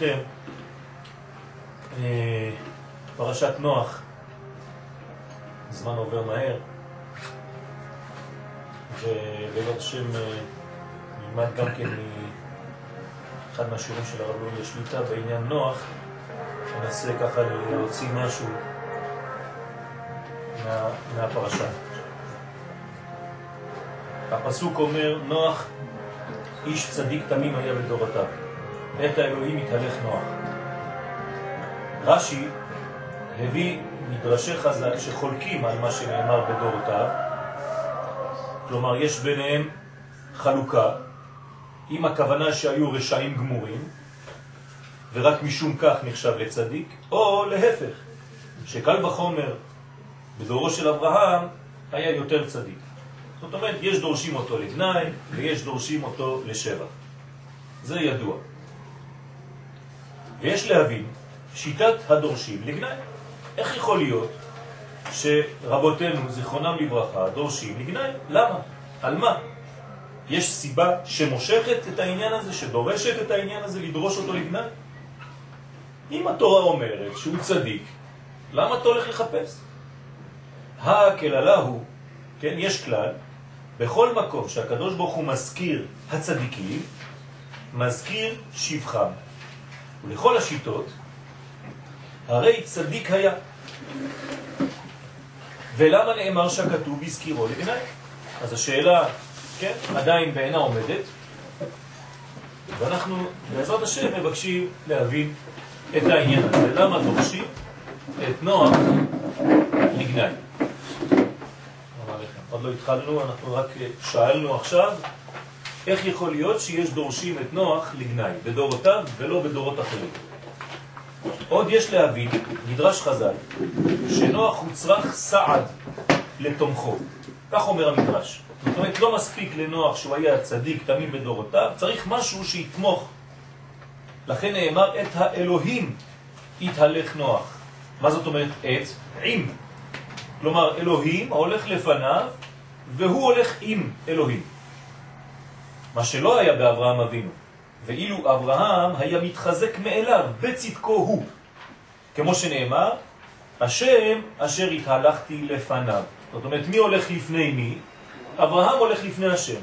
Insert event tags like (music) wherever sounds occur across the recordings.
ברשותכם, אה, פרשת נוח, הזמן עובר מהר, ובעזרת השם אה, נלמד גם כן מאחד מהשיעורים של הרב לוי השליטה בעניין נוח, ננסה ככה להוציא משהו מה, מהפרשה. הפסוק אומר, נוח איש צדיק תמים היה בדורותיו. את האלוהים התהלך נוח. רש"י הביא מדרשי חז"ל שחולקים על מה שנאמר בדורותיו, כלומר יש ביניהם חלוקה, עם הכוונה שהיו רשעים גמורים, ורק משום כך נחשב לצדיק, או להפך, שקל וחומר בדורו של אברהם היה יותר צדיק. זאת אומרת, יש דורשים אותו לגנאי ויש דורשים אותו לשבח. זה ידוע. ויש להבין שיטת הדורשים לגנאי. איך יכול להיות שרבותינו, זיכרונם לברכה, דורשים לגנאי? למה? על מה? יש סיבה שמושכת את העניין הזה, שדורשת את העניין הזה, לדרוש אותו לגנאי? אם התורה אומרת שהוא צדיק, למה אתה הולך לחפש? הכללה הוא, כן, יש כלל, בכל מקום שהקדוש ברוך הוא מזכיר הצדיקים, מזכיר שבחם. ולכל השיטות, הרי צדיק היה. ולמה נאמר שהכתוב הזכירו לבני? אז השאלה, כן, עדיין בעינה עומדת, ואנחנו בעזרת השם מבקשים להבין את העניין הזה. למה דורשים את נועם לגנאי? עוד לא התחלנו, אנחנו רק שאלנו עכשיו איך יכול להיות שיש דורשים את נוח לגנאי, בדורותיו ולא בדורות אחרים. עוד יש להבין, נדרש חז"ל, שנוח הוא צריך סעד לתומכו. כך אומר המדרש. זאת אומרת, לא מספיק לנוח שהוא היה צדיק תמיד בדורותיו, צריך משהו שיתמוך. לכן נאמר, את האלוהים יתהלך נוח. מה זאת אומרת את? עם. כלומר, אלוהים הולך לפניו, והוא הולך עם אלוהים. מה שלא היה באברהם אבינו. ואילו אברהם היה מתחזק מאליו, בצדקו הוא. כמו שנאמר, השם אשר התהלכתי לפניו. זאת אומרת, מי הולך לפני מי? אברהם הולך לפני השם,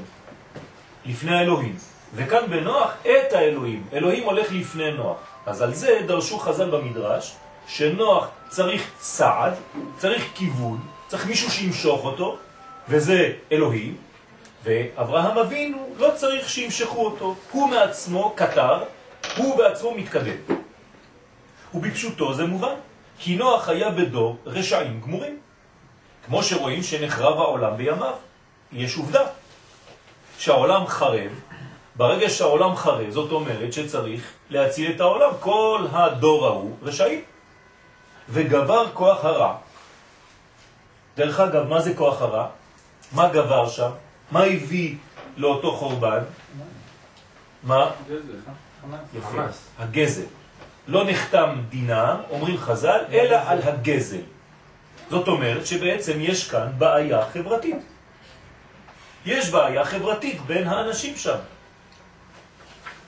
לפני האלוהים. וכאן בנוח את האלוהים. אלוהים הולך לפני נוח. אז על זה דרשו חז"ל במדרש, שנוח צריך סעד, צריך כיוון, צריך מישהו שימשוך אותו, וזה אלוהים, ואברהם אבינו לא צריך שימשכו אותו, הוא מעצמו קטר, הוא בעצמו מתקדם. ובפשוטו זה מובן, כי נוח היה בדור רשעים גמורים. כמו שרואים שנחרב העולם בימיו, יש עובדה שהעולם חרב, ברגע שהעולם חרב, זאת אומרת שצריך להציל את העולם. כל הדור ההוא רשעים. וגבר כוח הרע. דרך אגב, מה זה כוח הרע? מה גבר שם? מה הביא לאותו חורבן? מה? יפה, הגזל. לא נחתם דינה, אומרים חז"ל, אלא על הגזל. זאת אומרת שבעצם יש כאן בעיה חברתית. יש בעיה חברתית בין האנשים שם.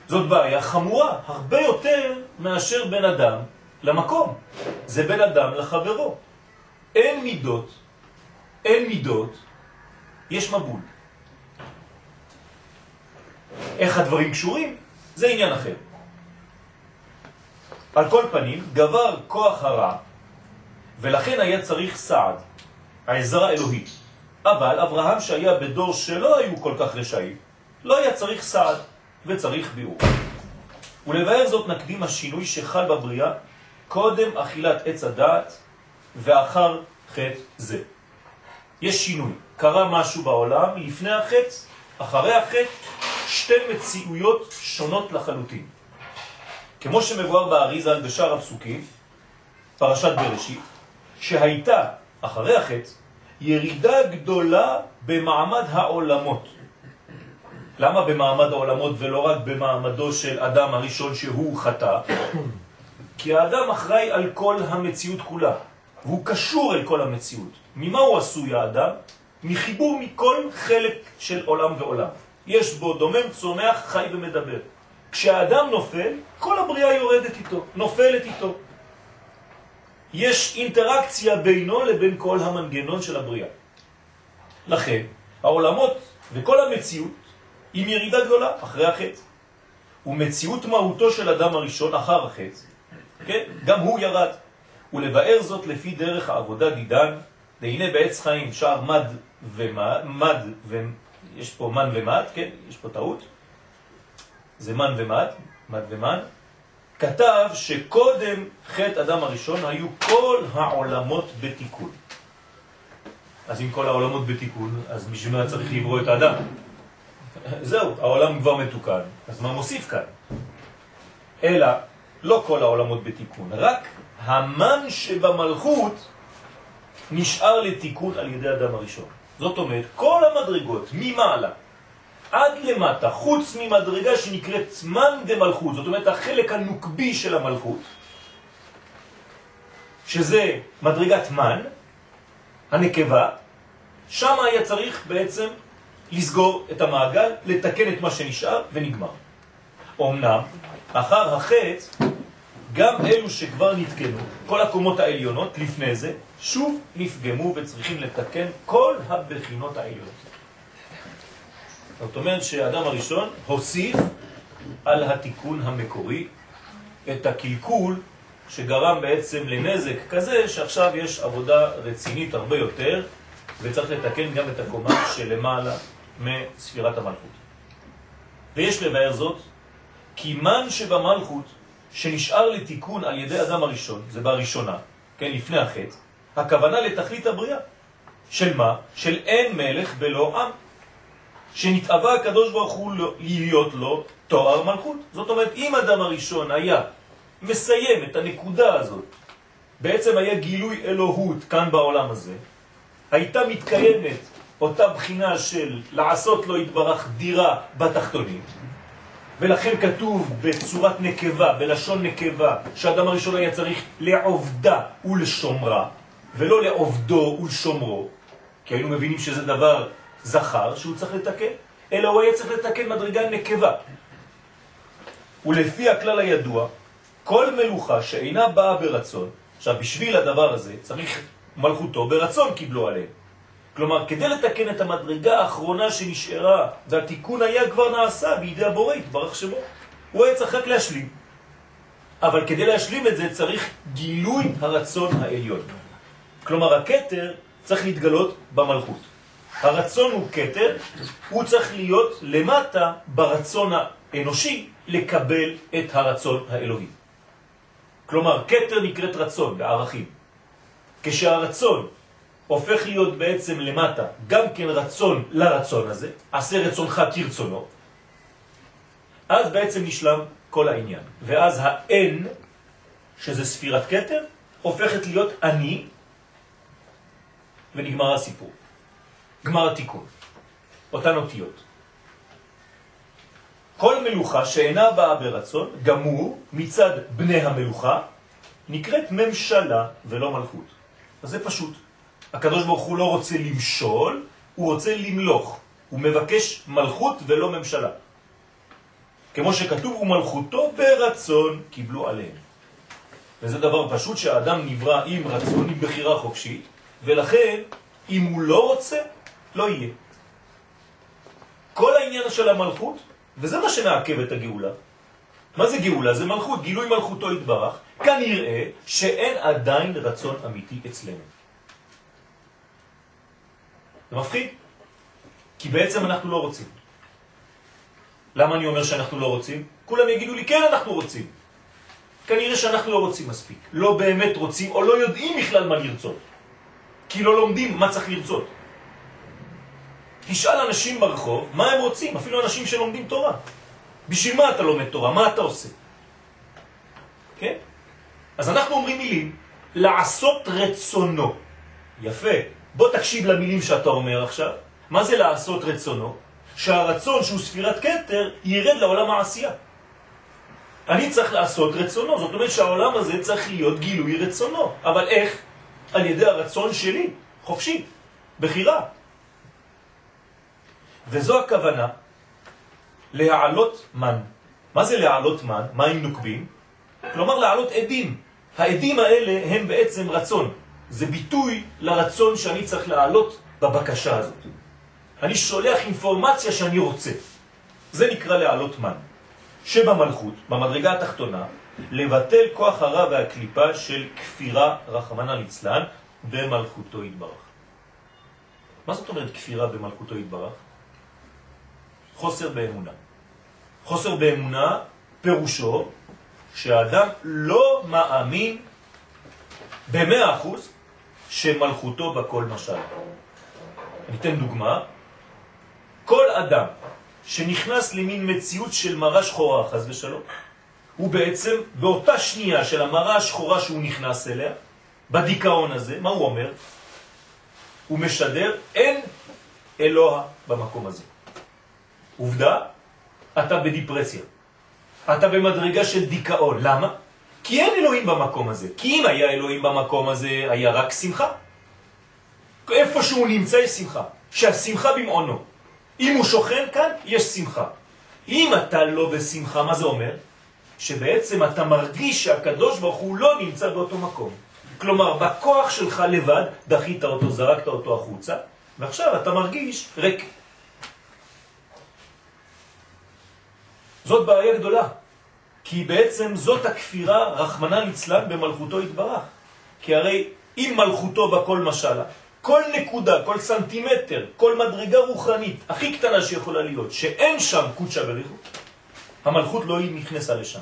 זאת בעיה חמורה, הרבה יותר מאשר בן אדם למקום. זה בין אדם לחברו. אין מידות, אין מידות, יש מבול. איך הדברים קשורים? זה עניין אחר. על כל פנים, גבר כוח הרע, ולכן היה צריך סעד, העזרה אלוהית. אבל אברהם שהיה בדור שלא היו כל כך רשעים, לא היה צריך סעד וצריך ביאור. ולבאר זאת נקדים השינוי שחל בבריאה קודם אכילת עץ הדעת ואחר חטא זה. יש שינוי, קרה משהו בעולם לפני החטא, אחרי החטא, שתי מציאויות שונות לחלוטין. כמו שמבואר באריזה בשאר הפסוקים, פרשת בראשית, שהייתה אחרי החטא ירידה גדולה במעמד העולמות. למה במעמד העולמות ולא רק במעמדו של אדם הראשון שהוא חטא? כי האדם אחראי על כל המציאות כולה, והוא קשור אל כל המציאות. ממה הוא עשוי האדם? מחיבור מכל חלק של עולם ועולם. יש בו דומם, צומח, חי ומדבר. כשהאדם נופל, כל הבריאה יורדת איתו, נופלת איתו. יש אינטראקציה בינו לבין כל המנגנון של הבריאה. לכן, העולמות וכל המציאות עם ירידה גדולה אחרי החץ. ומציאות מהותו של אדם הראשון אחר החץ, כן? גם הוא ירד. ולבאר זאת לפי דרך העבודה דידן, והנה בעץ חיים שער מד ומד, מד. יש פה מן ומד, כן? יש פה טעות. זה מן ומד, מד ומן. כתב שקודם חטא אדם הראשון היו כל העולמות בתיקון. אז אם כל העולמות בתיקון, אז בשביל מה צריך לברוא את האדם? זהו, העולם כבר מתוקן, אז מה מוסיף כאן? אלא, לא כל העולמות בתיקון, רק המן שבמלכות נשאר לתיקון על ידי אדם הראשון. זאת אומרת, כל המדרגות ממעלה עד למטה, חוץ ממדרגה שנקראת מן דמלכות, זאת אומרת החלק הנוקבי של המלכות, שזה מדרגת מן, הנקבה, שם היה צריך בעצם לסגור את המעגל, לתקן את מה שנשאר ונגמר. אמנם, אחר החץ, גם אלו שכבר נתקנו, כל הקומות העליונות לפני זה, שוב נפגמו וצריכים לתקן כל הבחינות העליונות. זאת אומרת שהאדם הראשון הוסיף על התיקון המקורי את הקלקול שגרם בעצם לנזק כזה שעכשיו יש עבודה רצינית הרבה יותר וצריך לתקן גם את הקומה שלמעלה מספירת המלכות. ויש לבאר זאת כי מן שבמלכות שנשאר לתיקון על ידי אדם הראשון, זה בראשונה, כן, לפני החטא, הכוונה לתכלית הבריאה. של מה? של אין מלך בלא עם. שנתאווה הקדוש ברוך הוא לא- להיות לו תואר מלכות. זאת אומרת, אם אדם הראשון היה מסיים את הנקודה הזאת, בעצם היה גילוי אלוהות כאן בעולם הזה, הייתה מתקיימת אותה בחינה של לעשות לו התברך דירה בתחתונים, ולכן כתוב בצורת נקבה, בלשון נקבה, שאדם הראשון היה צריך לעובדה ולשומרה, ולא לעובדו ולשומרו, כי היינו מבינים שזה דבר זכר שהוא צריך לתקן, אלא הוא היה צריך לתקן מדרגה נקבה. ולפי הכלל הידוע, כל מלוכה שאינה באה ברצון, עכשיו בשביל הדבר הזה צריך מלכותו ברצון קיבלו עליהם. כלומר, כדי לתקן את המדרגה האחרונה שנשארה, והתיקון היה כבר נעשה בידי הבורא, התברך שמו, הוא היה צריך רק להשלים. אבל כדי להשלים את זה צריך גילוי הרצון העליון. כלומר, הקטר צריך להתגלות במלכות. הרצון הוא קטר, הוא צריך להיות למטה ברצון האנושי לקבל את הרצון האלוהי. כלומר, קטר נקראת רצון בערכים. כשהרצון הופך להיות בעצם למטה גם כן רצון לרצון הזה, עשה רצונך כרצונו, אז בעצם נשלם כל העניין. ואז האין, שזה ספירת קטר, הופכת להיות אני, ונגמר הסיפור. גמר התיקון. אותן אותיות. כל מלוכה שאינה באה ברצון, הוא, מצד בני המלוכה, נקראת ממשלה ולא מלכות. אז זה פשוט. הקדוש ברוך הוא לא רוצה למשול, הוא רוצה למלוך. הוא מבקש מלכות ולא ממשלה. כמו שכתוב, ומלכותו ברצון קיבלו עליהם. וזה דבר פשוט שהאדם נברא עם רצון, עם בחירה חופשית, ולכן אם הוא לא רוצה, לא יהיה. כל העניין של המלכות, וזה מה שמעכב את הגאולה. מה זה גאולה? זה מלכות, גילוי מלכותו יתברך. כנראה שאין עדיין רצון אמיתי אצלנו. זה מפחיד, כי בעצם אנחנו לא רוצים. למה אני אומר שאנחנו לא רוצים? כולם יגידו לי, כן, אנחנו רוצים. כנראה שאנחנו לא רוצים מספיק. לא באמת רוצים, או לא יודעים בכלל מה לרצות. כי לא לומדים מה צריך לרצות. תשאל אנשים ברחוב מה הם רוצים, אפילו אנשים שלומדים תורה. בשביל מה אתה לומד תורה? מה אתה עושה? כן? אז אנחנו אומרים מילים, לעשות רצונו. יפה. בוא תקשיב למילים שאתה אומר עכשיו. מה זה לעשות רצונו? שהרצון שהוא ספירת קטר ירד לעולם העשייה. אני צריך לעשות רצונו, זאת אומרת שהעולם הזה צריך להיות גילוי רצונו. אבל איך? על ידי הרצון שלי, חופשי, בחירה. וזו הכוונה להעלות מן. מה זה להעלות מן? מים נוקבים? כלומר להעלות עדים. העדים האלה הם בעצם רצון. זה ביטוי לרצון שאני צריך להעלות בבקשה הזאת. אני שולח אינפורמציה שאני רוצה. זה נקרא להעלות מן. שבמלכות, במדרגה התחתונה, לבטל כוח הרע והקליפה של כפירה רחמנה ליצלן במלכותו יתברך. מה זאת אומרת כפירה במלכותו יתברך? חוסר באמונה. חוסר באמונה פירושו שהאדם לא מאמין במאה אחוז שמלכותו בכל משל. אני אתן דוגמה. כל אדם שנכנס למין מציאות של מראה שחורה, חז ושלום, הוא בעצם באותה שנייה של המראה השחורה שהוא נכנס אליה, בדיכאון הזה, מה הוא אומר? הוא משדר, אין אלוה במקום הזה. עובדה, אתה בדיפרסיה. אתה במדרגה של דיכאון. למה? כי אין אלוהים במקום הזה. כי אם היה אלוהים במקום הזה, היה רק שמחה. איפה שהוא נמצא יש שמחה. שהשמחה במעונו. אם הוא שוכן כאן, יש שמחה. אם אתה לא בשמחה, מה זה אומר? שבעצם אתה מרגיש שהקדוש ברוך הוא לא נמצא באותו מקום. כלומר, בכוח שלך לבד דחית אותו, זרקת אותו החוצה, ועכשיו אתה מרגיש ריק. זאת בעיה גדולה, כי בעצם זאת הכפירה, רחמנה ליצלן, במלכותו התברך. כי הרי אם מלכותו בכל משלה, כל נקודה, כל סנטימטר, כל מדרגה רוחנית הכי קטנה שיכולה להיות, שאין שם קודשה בריחו, המלכות לא נכנסה לשם.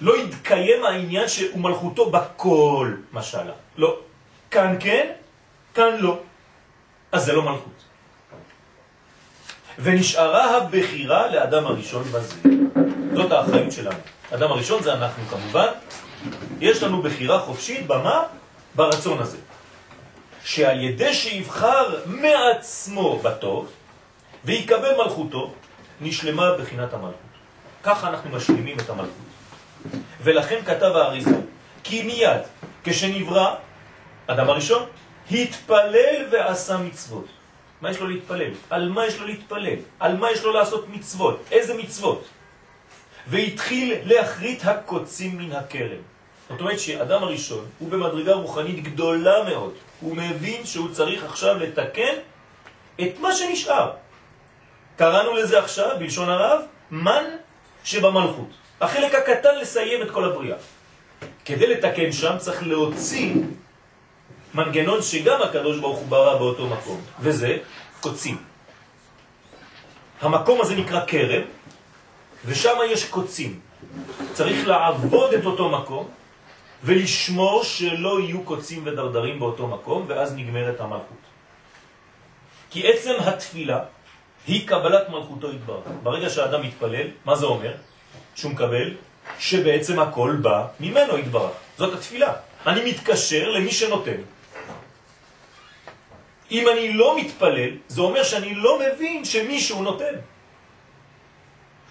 לא יתקיים העניין שהוא מלכותו בכל משלה. לא. כאן כן, כאן לא. אז זה לא מלכות. ונשארה הבחירה לאדם הראשון בזה. זאת האחריות שלנו. אדם הראשון זה אנחנו כמובן. יש לנו בחירה חופשית במה? ברצון הזה. שעל ידי שיבחר מעצמו בטוב ויקבל מלכותו, נשלמה בחינת המלכות. ככה אנחנו משלימים את המלכות. ולכן כתב האריזה, כי מיד כשנברא אדם הראשון, התפלל ועשה מצוות. מה יש לו להתפלל? על מה יש לו להתפלל? על מה יש לו לעשות מצוות? איזה מצוות? והתחיל להחריט הקוצים מן הקרם. זאת אומרת שאדם הראשון הוא במדרגה רוחנית גדולה מאוד. הוא מבין שהוא צריך עכשיו לתקן את מה שנשאר. קראנו לזה עכשיו, בלשון הרב, מן שבמלכות. החלק הקטן לסיים את כל הבריאה. כדי לתקן שם צריך להוציא מנגנון שגם הקדוש ברוך הוא ברא באותו מקום, וזה קוצים. המקום הזה נקרא קרם, ושם יש קוצים. צריך לעבוד את אותו מקום ולשמור שלא יהיו קוצים ודרדרים באותו מקום, ואז נגמרת המלכות. כי עצם התפילה היא קבלת מלכותו יתברך. ברגע שהאדם מתפלל, מה זה אומר? שהוא מקבל, שבעצם הכל בא ממנו יתברך. זאת התפילה. אני מתקשר למי שנותן. אם אני לא מתפלל, זה אומר שאני לא מבין שמישהו נותן.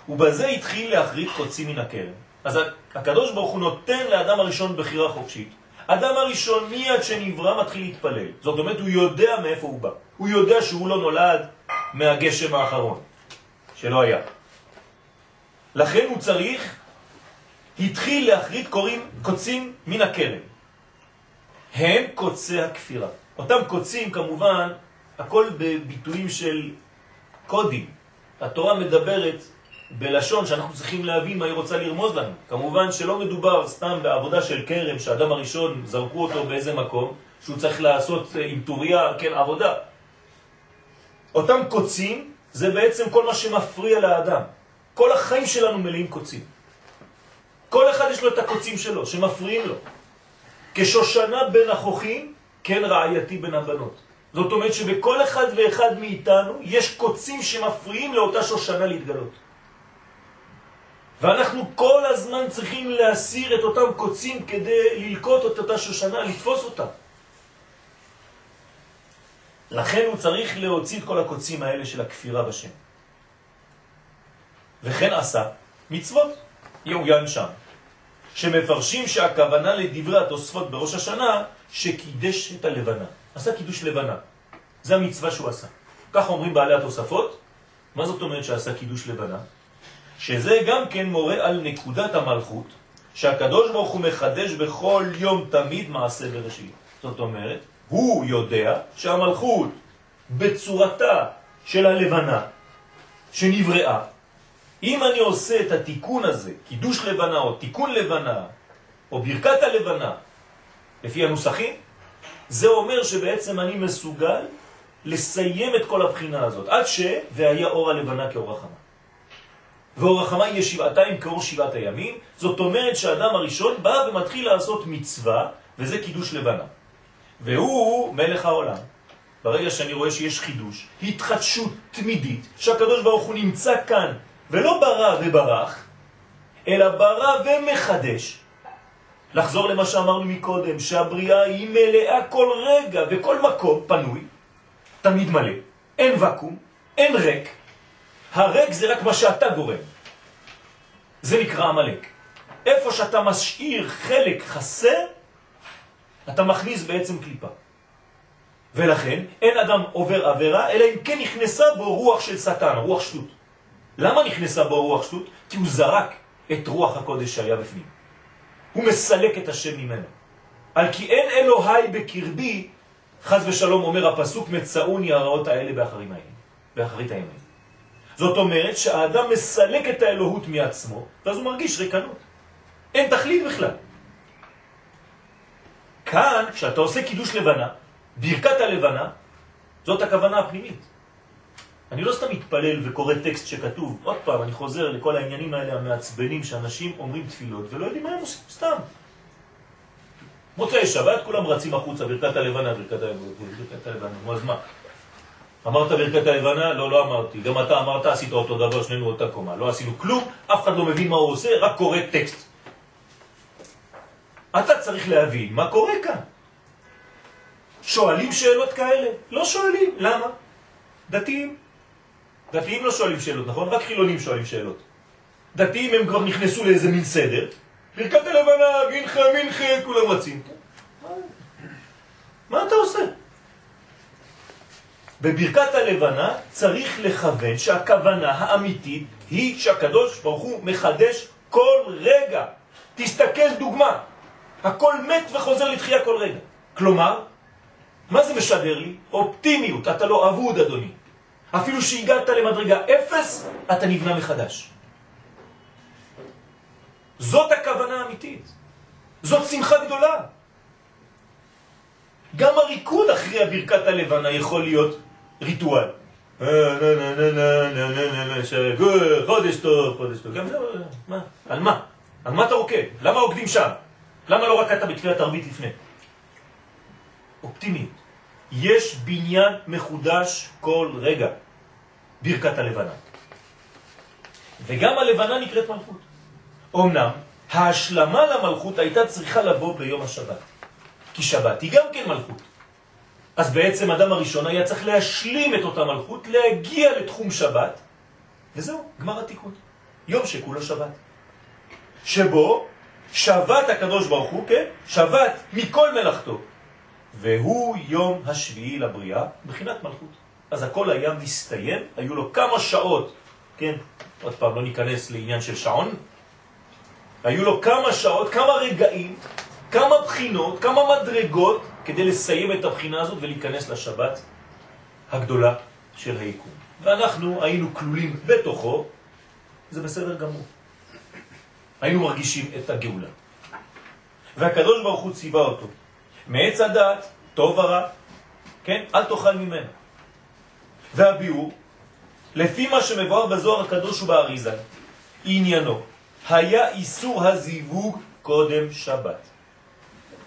ובזה התחיל להחריד קוצים מן הקרן. אז הקדוש ברוך הוא נותן לאדם הראשון בחירה חופשית. אדם הראשון מיד שנברא מתחיל להתפלל. זאת אומרת, הוא יודע מאיפה הוא בא. הוא יודע שהוא לא נולד מהגשם האחרון, שלא היה. לכן הוא צריך, התחיל להחריד קוראים, קוצים מן הקרן. הם קוצי הכפירה. אותם קוצים כמובן, הכל בביטויים של קודים. התורה מדברת בלשון שאנחנו צריכים להבין מה היא רוצה לרמוז לנו. כמובן שלא מדובר סתם בעבודה של קרם, שאדם הראשון זרקו אותו באיזה מקום, שהוא צריך לעשות אה, עם טוריה, כן, עבודה. אותם קוצים זה בעצם כל מה שמפריע לאדם. כל החיים שלנו מלאים קוצים. כל אחד יש לו את הקוצים שלו, שמפריעים לו. כשושנה בין החוכים, כן רעייתי בין הבנות. זאת אומרת שבכל אחד ואחד מאיתנו יש קוצים שמפריעים לאותה שושנה להתגלות. ואנחנו כל הזמן צריכים להסיר את אותם קוצים כדי ללקוט את אותה שושנה, לתפוס אותה. לכן הוא צריך להוציא את כל הקוצים האלה של הכפירה בשם. וכן עשה מצוות, יעוין שם, שמפרשים שהכוונה לדברי התוספות בראש השנה, שקידש את הלבנה. עשה קידוש לבנה. זה המצווה שהוא עשה. כך אומרים בעלי התוספות, מה זאת אומרת שעשה קידוש לבנה? שזה גם כן מורה על נקודת המלכות, שהקדוש ברוך הוא מחדש בכל יום תמיד מעשה בראשית. זאת אומרת, הוא יודע שהמלכות בצורתה של הלבנה שנבראה, אם אני עושה את התיקון הזה, קידוש לבנה או תיקון לבנה, או ברכת הלבנה, לפי הנוסחים, זה אומר שבעצם אני מסוגל לסיים את כל הבחינה הזאת, עד ש... והיה אור הלבנה כאור החמה. ואור החמה יהיה שבעתיים כאור שבעת הימים, זאת אומרת שהאדם הראשון בא ומתחיל לעשות מצווה, וזה קידוש לבנה. והוא מלך העולם. ברגע שאני רואה שיש חידוש, התחדשות תמידית, שהקדוש ברוך הוא נמצא כאן, ולא ברא וברח, אלא ברא ומחדש. לחזור למה שאמרנו מקודם, שהבריאה היא מלאה כל רגע וכל מקום פנוי, תמיד מלא, אין וקום, אין ריק, הריק זה רק מה שאתה גורם. זה נקרא המלאק. איפה שאתה משאיר חלק חסר, אתה מכניס בעצם קליפה. ולכן אין אדם עובר עבירה, אלא אם כן נכנסה בו רוח של שטן, רוח שטות. למה נכנסה בו רוח שטות? כי הוא זרק את רוח הקודש שהיה בפנים. הוא מסלק את השם ממנו. על כי אין אלוהי בקרבי, חז ושלום אומר הפסוק, מצאוני הרעות האלה באחרים האלה, באחרית הימים. זאת אומרת שהאדם מסלק את האלוהות מעצמו, ואז הוא מרגיש ריקנות. אין תכלית בכלל. כאן, כשאתה עושה קידוש לבנה, ברכת הלבנה, זאת הכוונה הפנימית. אני לא סתם מתפלל וקורא טקסט שכתוב, עוד פעם, אני חוזר לכל העניינים האלה המעצבנים שאנשים אומרים תפילות ולא יודעים מה הם עושים, סתם. מוצאי שבת, כולם רצים החוצה, ברכת הלבנה, ברכת הלבנה, נו אז מה? אמרת ברכת הלבנה? לא, לא אמרתי. גם אתה אמרת, עשית אותו דבר, שנינו אותה קומה. לא עשינו כלום, אף אחד לא מבין מה הוא עושה, רק קורא טקסט. אתה צריך להבין מה קורה כאן. שואלים שאלות כאלה? לא שואלים. למה? דתיים. דתיים לא שואלים שאלות, נכון? רק חילונים שואלים שאלות. דתיים הם כבר נכנסו לאיזה מין סדר. ברכת הלבנה, מנחה, מנחה, כולם רצים. מה, מה אתה עושה? בברכת הלבנה צריך לכוון שהכוונה האמיתית היא שהקדוש ברוך הוא מחדש כל רגע. תסתכל דוגמה, הכל מת וחוזר לתחייה כל רגע. כלומר, מה זה משדר לי? אופטימיות, אתה לא אבוד אדוני. אפילו שהגעת למדרגה אפס, אתה נבנה מחדש. זאת הכוונה האמיתית. זאת שמחה גדולה. גם הריקוד אחרי הברכת הלבנה יכול להיות ריטואל. חודש טוב, חודש טוב. גם זה, מה? על מה? על מה אתה רוקד? למה רוקדים שם? למה לא רקדת בתפילת ערבית לפני? אופטימיות. יש בניין מחודש כל רגע, ברכת הלבנה. וגם הלבנה נקראת מלכות. אמנם, ההשלמה למלכות הייתה צריכה לבוא ביום השבת. כי שבת היא גם כן מלכות. אז בעצם אדם הראשון היה צריך להשלים את אותה מלכות, להגיע לתחום שבת, וזהו, גמר התיקון. יום שכולו שבת. שבו שבת הקדוש ברוך הוא, כן? שבת מכל מלאכתו. והוא יום השביעי לבריאה, בחינת מלכות. אז הכל היה מסתיים, היו לו כמה שעות, כן? עוד פעם, לא ניכנס לעניין של שעון. היו לו כמה שעות, כמה רגעים, כמה בחינות, כמה מדרגות, כדי לסיים את הבחינה הזאת ולהיכנס לשבת הגדולה של היקום. ואנחנו היינו כלולים בתוכו, זה בסדר גמור. היינו מרגישים את הגאולה. והקדוש ברוך הוא ציווה אותו. מעץ הדעת, טוב ורע, כן? אל תאכל ממנו. והביאור, לפי מה שמבואר בזוהר הקדוש ובאריזה, עניינו, היה איסור הזיווג קודם שבת.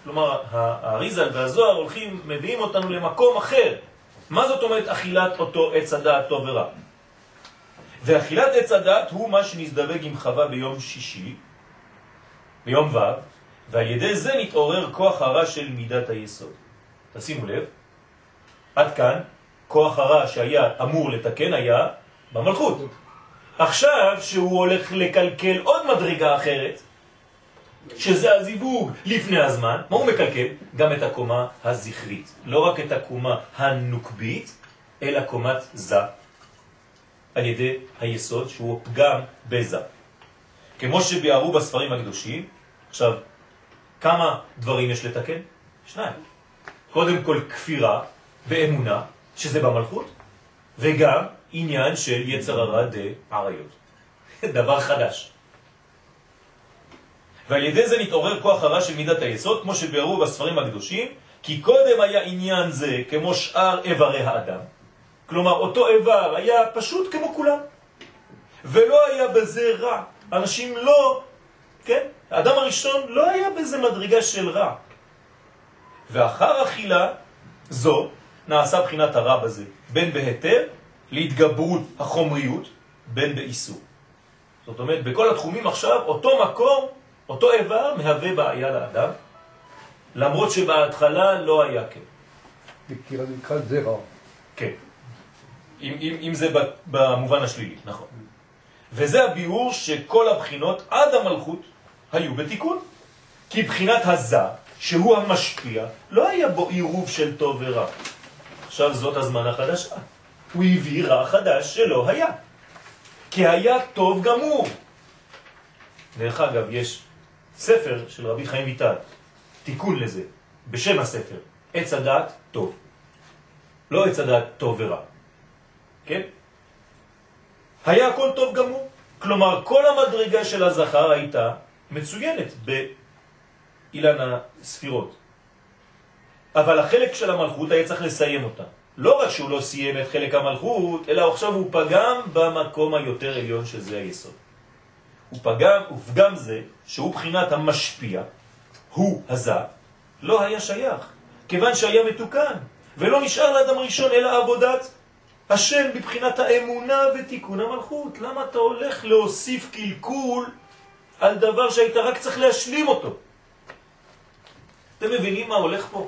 כלומר, האריזה והזוהר הולכים, מביאים אותנו למקום אחר. מה זאת אומרת אכילת אותו עץ הדעת טוב ורע? ואכילת עץ הדעת הוא מה שנזדווג עם חווה ביום שישי, ביום ו', ועל ידי זה נתעורר כוח הרע של מידת היסוד. תשימו לב, עד כאן כוח הרע שהיה אמור לתקן היה במלכות. עכשיו שהוא הולך לקלקל עוד מדרגה אחרת, שזה הזיווג לפני הזמן, מה הוא מקלקל? גם את הקומה הזכרית. לא רק את הקומה הנוקבית, אלא קומת זה. על ידי היסוד שהוא פגם בזה. כמו שביארו בספרים הקדושים, עכשיו, כמה דברים יש לתקן? שניים. קודם כל כפירה באמונה, שזה במלכות, וגם עניין של יצר הרע דעריות. (laughs) דבר חדש. ועל ידי זה נתעורר כוח הרע של מידת היסוד, כמו שביארו בספרים הקדושים, כי קודם היה עניין זה כמו שאר איברי האדם. כלומר, אותו איבר היה פשוט כמו כולם, ולא היה בזה רע. אנשים לא, כן? האדם הראשון לא היה בזה מדרגה של רע. ואחר אכילה זו נעשה בחינת הרע בזה, בין בהיתר להתגברות החומריות, בין באיסור. זאת אומרת, בכל התחומים עכשיו, אותו מקום, אותו איבר, מהווה בעיה לאדם, למרות שבהתחלה לא היה כן. לקראת זרע. כן. אם, אם, אם זה במובן השלילי, נכון. וזה הביאור שכל הבחינות עד המלכות היו בתיקון. כי בחינת הזה, שהוא המשפיע, לא היה בו עירוב של טוב ורע. עכשיו זאת הזמנה חדשה. הוא הביא רע חדש שלא היה. כי היה טוב גמור. דרך אגב, יש ספר של רבי חיים ויטל, תיקון לזה, בשם הספר, עץ הדת טוב. לא עץ הדת טוב ורע. כן? היה הכל טוב גמור. כלומר, כל המדרגה של הזכר הייתה מצוינת באילן הספירות. אבל החלק של המלכות היה צריך לסיים אותה. לא רק שהוא לא סיים את חלק המלכות, אלא עכשיו הוא פגם במקום היותר עליון שזה היסוד. הוא פגם, ופגם זה, שהוא בחינת המשפיע, הוא הזה, לא היה שייך, כיוון שהיה מתוקן, ולא נשאר לאדם ראשון אלא עבודת השם בבחינת האמונה ותיקון המלכות. למה אתה הולך להוסיף קלקול על דבר שהיית רק צריך להשלים אותו? אתם מבינים מה הולך פה?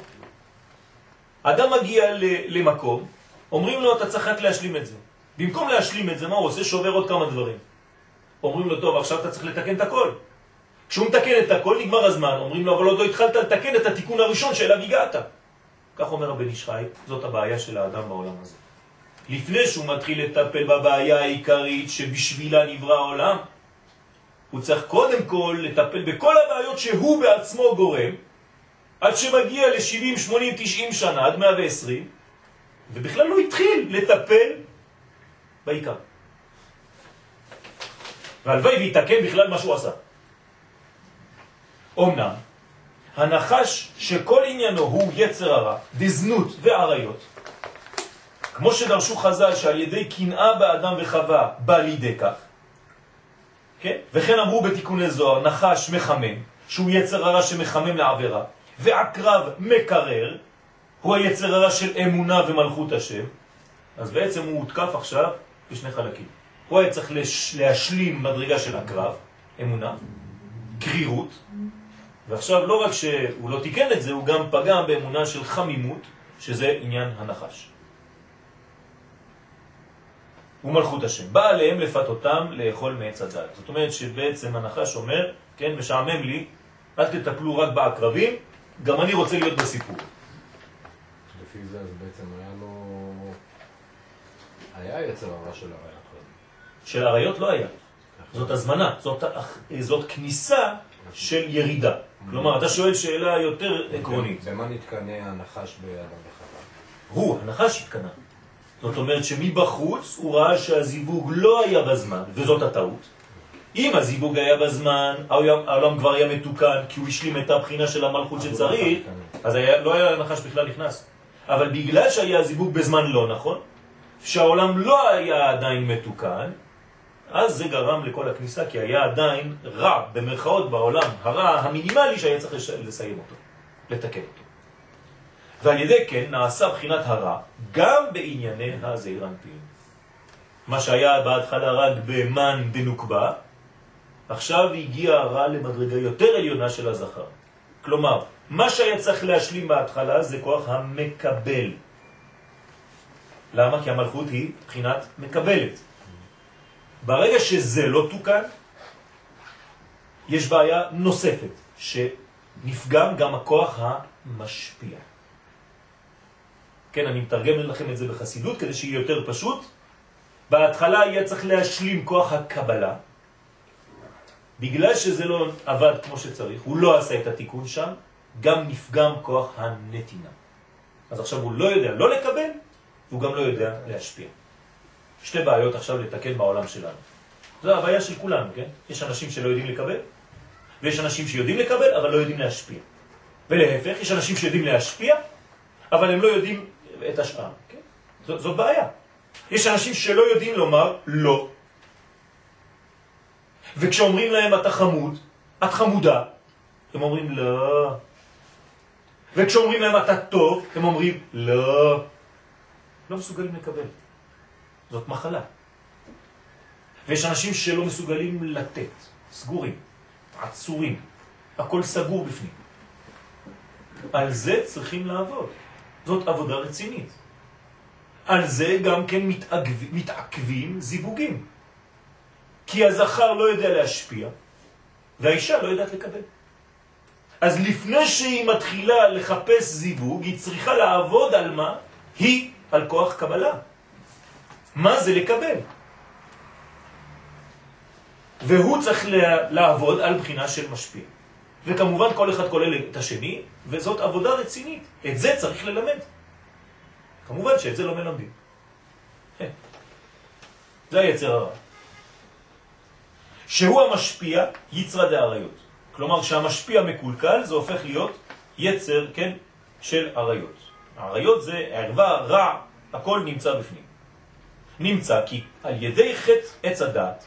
אדם מגיע למקום, אומרים לו אתה צריך רק להשלים את זה. במקום להשלים את זה, מה הוא עושה? שובר עוד כמה דברים. אומרים לו, טוב, עכשיו אתה צריך לתקן את הכל. כשהוא מתקן את הכל, נגמר הזמן. אומרים לו, אבל עוד לא התחלת לתקן את התיקון הראשון שאליו הגעת. כך אומר הבן איש חי, זאת הבעיה של האדם בעולם הזה. לפני שהוא מתחיל לטפל בבעיה העיקרית שבשבילה נברא העולם, הוא צריך קודם כל לטפל בכל הבעיות שהוא בעצמו גורם, עד שמגיע ל-70, 80, 90 שנה, עד 120, ובכלל לא התחיל לטפל בעיקר. והלוואי ויתקן בכלל מה שהוא עשה. אמנם, הנחש שכל עניינו הוא יצר הרע, דזנות ועריות, כמו שדרשו חז"ל שעל ידי קנאה באדם וחווה בא לידי כך, כן? וכן אמרו בתיקוני זוהר, נחש מחמם, שהוא יצר הרע שמחמם לעבירה, ועקרב מקרר, הוא היצר הרע של אמונה ומלכות השם, אז בעצם הוא הותקף עכשיו בשני חלקים. הוא היה צריך להשלים מדרגה של עקרב, אמונה, קרירות, ועכשיו לא רק שהוא לא תיקן את זה, הוא גם פגע באמונה של חמימות, שזה עניין הנחש. ומלכות השם. בא עליהם לפתותם לאכול מעץ הדת. זאת אומרת שבעצם הנחש אומר, כן, משעמם לי, אל תטפלו רק בעקרבים, גם אני רוצה להיות בסיפור. לפי זה אז בעצם היה לו... היה יצר הרע של הרעיות. של הרעיות לא היה. זאת הזמנה, זאת, זאת כניסה של ירידה. כלומר, אתה שואל שאלה יותר עקרונית. במה נתקנה הנחש באדם וחווה? הוא, הנחש התקנה. זאת אומרת שמבחוץ הוא ראה שהזיווג לא היה בזמן, וזאת הטעות. אם הזיווג היה בזמן, העולם כבר היה מתוקן, כי הוא השלים את הבחינה של המלכות שצריך, אז היה, לא היה הנחש בכלל נכנס. אבל בגלל שהיה הזיווג בזמן לא נכון, שהעולם לא היה עדיין מתוקן, אז זה גרם לכל הכניסה, כי היה עדיין רע, במרכאות בעולם, הרע המינימלי שהיה צריך לסיים אותו, לתקן אותו. ועל ידי כן נעשה בחינת הרע גם בענייני הזעיר. מה שהיה בהתחלה רק במן דנוקבה, עכשיו הגיע הרע למדרגה יותר עליונה של הזכר. כלומר, מה שהיה צריך להשלים בהתחלה זה כוח המקבל. למה? כי המלכות היא בחינת מקבלת. ברגע שזה לא תוקן, יש בעיה נוספת, שנפגם גם הכוח המשפיע. כן, אני מתרגם לכם את זה בחסידות כדי שיהיה יותר פשוט. בהתחלה היה צריך להשלים כוח הקבלה, בגלל שזה לא עבד כמו שצריך, הוא לא עשה את התיקון שם, גם נפגם כוח הנתינה. אז עכשיו הוא לא יודע לא לקבל, והוא גם לא יודע להשפיע. שתי בעיות עכשיו לתקן בעולם שלנו. זו הבעיה של כולנו, כן? יש אנשים שלא יודעים לקבל, ויש אנשים שיודעים לקבל, אבל לא יודעים להשפיע. ולהפך, יש אנשים שיודעים להשפיע, אבל הם לא יודעים את השאר. כן? זאת, זאת בעיה. יש אנשים שלא יודעים לומר לא. וכשאומרים להם אתה חמוד, את חמודה, הם אומרים לא. וכשאומרים להם אתה טוב, הם אומרים לא. לא מסוגלים לקבל. זאת מחלה. ויש אנשים שלא מסוגלים לתת, סגורים, עצורים, הכל סגור בפנים. על זה צריכים לעבוד. זאת עבודה רצינית. על זה גם כן מתעכבים, מתעכבים זיווגים. כי הזכר לא יודע להשפיע, והאישה לא יודעת לקבל. אז לפני שהיא מתחילה לחפש זיווג, היא צריכה לעבוד על מה? היא על כוח קבלה. מה זה לקבל? והוא צריך לעבוד על בחינה של משפיע. וכמובן כל אחד כולל את השני, וזאת עבודה רצינית. את זה צריך ללמד. כמובן שאת זה לא מלמדים. כן. זה היצר הרע. שהוא המשפיע, יצרה דעריות. כלומר, כשהמשפיע מקולקל, זה הופך להיות יצר, כן, של עריות. עריות זה ערווה, רע, הכל נמצא בפנים. נמצא כי על ידי חטא עץ הדת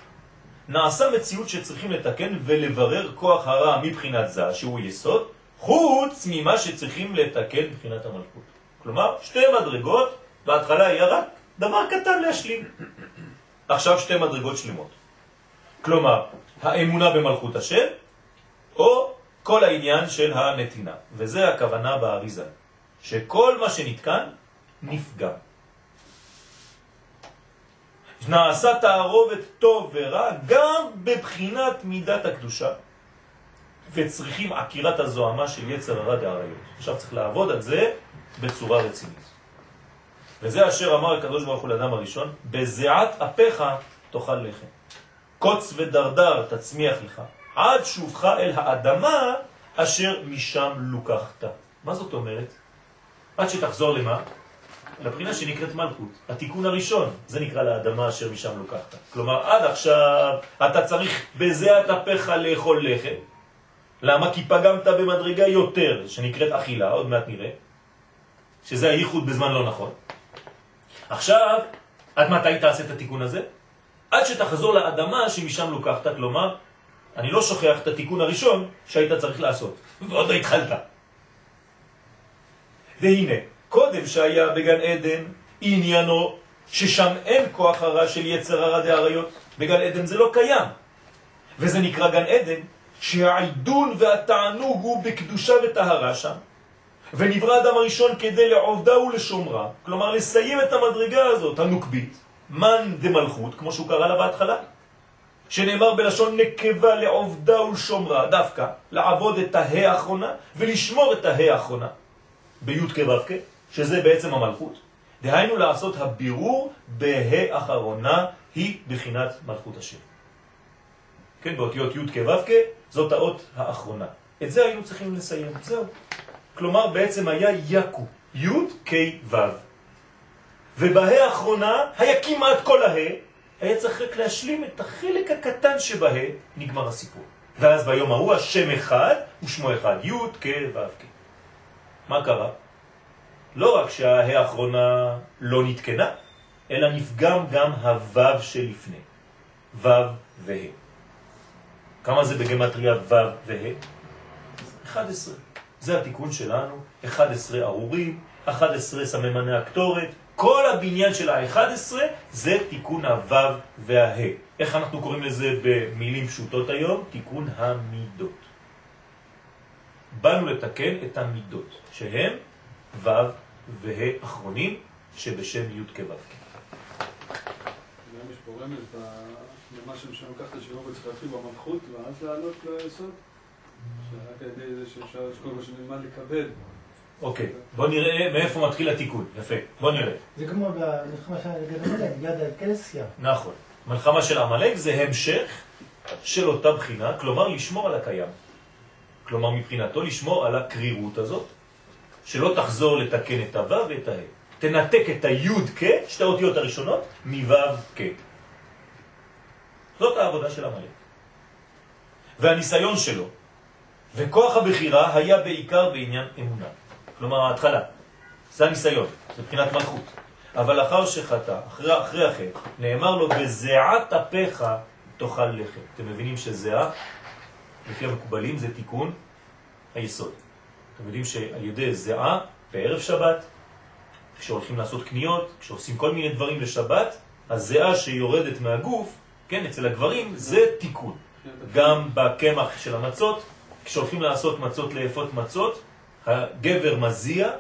נעשה מציאות שצריכים לתקן ולברר כוח הרע מבחינת זה, שהוא יסוד, חוץ ממה שצריכים לתקן מבחינת המלכות. כלומר, שתי מדרגות, בהתחלה היה רק דבר קטן להשלים. עכשיו שתי מדרגות שלמות. כלומר, האמונה במלכות השם, או כל העניין של הנתינה. וזה הכוונה באריזה, שכל מה שנתקן נפגם. נעשה תערובת טוב ורע גם בבחינת מידת הקדושה, וצריכים עקירת הזוהמה של יצר הרע דעריות. עכשיו צריך לעבוד על זה בצורה רצינית. וזה אשר אמר הקדוש ברוך הוא לאדם הראשון, בזיעת אפיך תאכל לחם. קוץ ודרדר תצמיח לך, עד שובך אל האדמה אשר משם לוקחת. מה זאת אומרת? עד שתחזור למה? לבחינה שנקראת מלכות. התיקון הראשון, זה נקרא לאדמה אשר משם לוקחת. כלומר, עד עכשיו אתה צריך בזיעת אפיך לאכול לחם. למה? כי פגמת במדרגה יותר, שנקראת אכילה, עוד מעט נראה, שזה הייחוד בזמן לא נכון. עכשיו, עד מתי תעשה את התיקון הזה? עד שתחזור לאדמה שמשם לוקחת, כלומר, אני לא שוכח את התיקון הראשון שהיית צריך לעשות, ועוד לא התחלת. והנה, קודם שהיה בגן עדן, עניינו ששם אין כוח הרע של יצר הרע דעריות, בגן עדן זה לא קיים. וזה נקרא גן עדן, שהעידון והתענוג הוא בקדושה וטהרה שם, ונברא אדם הראשון כדי לעובדה ולשומרה, כלומר לסיים את המדרגה הזאת, הנוקבית, מן דמלכות, כמו שהוא קרא לה בהתחלה, שנאמר בלשון נקבה לעובדה ולשומרה, דווקא לעבוד את ההא האחרונה ולשמור את ההא האחרונה, בי' כו' שזה בעצם המלכות. דהיינו לעשות הבירור בהא אחרונה היא בחינת מלכות השם. כן, באותיות י' כו' זאת האות האחרונה. את זה היינו צריכים לסיים, זהו. כלומר בעצם היה יקו, י' כ' ו'. ובהא האחרונה היה כמעט כל ההא, היה צריך רק להשלים את החלק הקטן שבהא, נגמר הסיפור. ואז ביום ההוא השם אחד ושמו אחד, י' כ' ו' כ'. מה קרה? לא רק שההא האחרונה לא נתקנה, אלא נפגם גם הו' שלפני, ו' וה'. כמה זה בגמטריה ו' וה'? 11. זה התיקון שלנו, 11 ארורים, 11 סממני הקטורת, כל הבניין של ה-11 זה תיקון הו' והה. איך אנחנו קוראים לזה במילים פשוטות היום? תיקון המידות. באנו לתקן את המידות, שהם ו' וה' אחרונים, שבשם י' כו'. גם יש פה רמז במה שמשנה לקחת שיעור וצריך להתחיל במלכות ואז לעלות ליסוד? שרק על ידי זה שאפשר לשקול מה שנלמד לקבל. אוקיי, בוא נראה מאיפה מתחיל התיקון. יפה, בוא נראה. זה כמו במלחמה של מלך, יד הקלסיה. נכון. מלחמה של עמלק זה המשך של אותה בחינה, כלומר לשמור על הקיים. כלומר מבחינתו לשמור על הקרירות הזאת, שלא תחזור לתקן את הו' ואת ה'. תנתק את היוד כ, שתי האותיות הראשונות, מו' כ. זאת העבודה של עמלק. והניסיון שלו וכוח הבחירה היה בעיקר בעניין אמונה. כלומר ההתחלה, זה הניסיון, זה מבחינת מלכות. אבל אחר שחטא, אחרי, אחרי החטא, נאמר לו, בזיעת אפיך תאכל לחם. אתם מבינים שזיעה, לפי המקובלים, זה תיקון היסוד. אתם יודעים שעל ידי זיעה, בערב שבת, כשהולכים לעשות קניות, כשעושים כל מיני דברים לשבת, הזיעה שיורדת מהגוף, כן, אצל הגברים, זה תיקון. גם בקמח של המצות, כשהולכים לעשות מצות לאפות מצות, הגבר מזיע,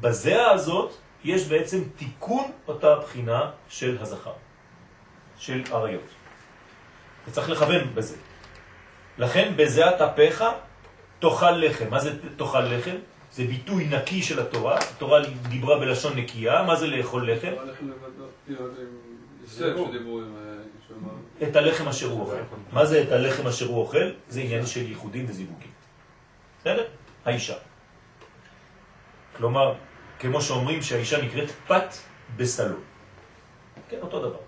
בזיעה הזאת יש בעצם תיקון אותה בחינה של הזכר, של עריות. וצריך לכוון בזה. לכן בזיעת אפיך תאכל לחם. מה זה תאכל לחם? זה ביטוי נקי של התורה. התורה דיברה בלשון נקייה. מה זה לאכול לחם? אה, את הלחם אשר הוא אוכל. מה זה את הלחם אשר הוא אוכל? זה עניין של ייחודים וזיווגים. בסדר? האישה. כלומר, כמו שאומרים שהאישה נקראת פת בסלו. כן, אותו דבר.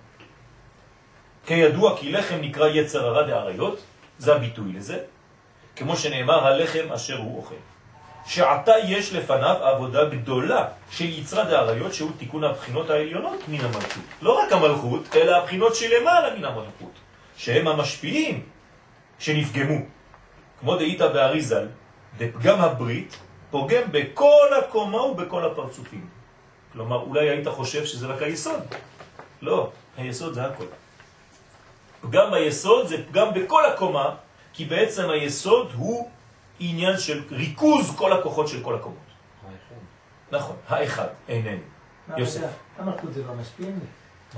כידוע כי לחם נקרא יצר הרע דאריות, זה הביטוי לזה, כמו שנאמר הלחם אשר הוא אוכל. שעתה יש לפניו עבודה גדולה של יצרה דאריות שהוא תיקון הבחינות העליונות מן המלכות. לא רק המלכות, אלא הבחינות שלמעלה מן המלכות, שהם המשפיעים שנפגמו. כמו דאיתא באריזל, דפגם הברית פוגם בכל הקומה ובכל הפרצופים. כלומר, אולי היית חושב שזה רק היסוד. לא, היסוד זה הכל. פגם ביסוד זה פגם בכל הקומה, כי בעצם היסוד הוא עניין של ריכוז כל הכוחות של כל הקומות. נכון, האחד, איננו. יוסף. המלכות זה לא משפיעים?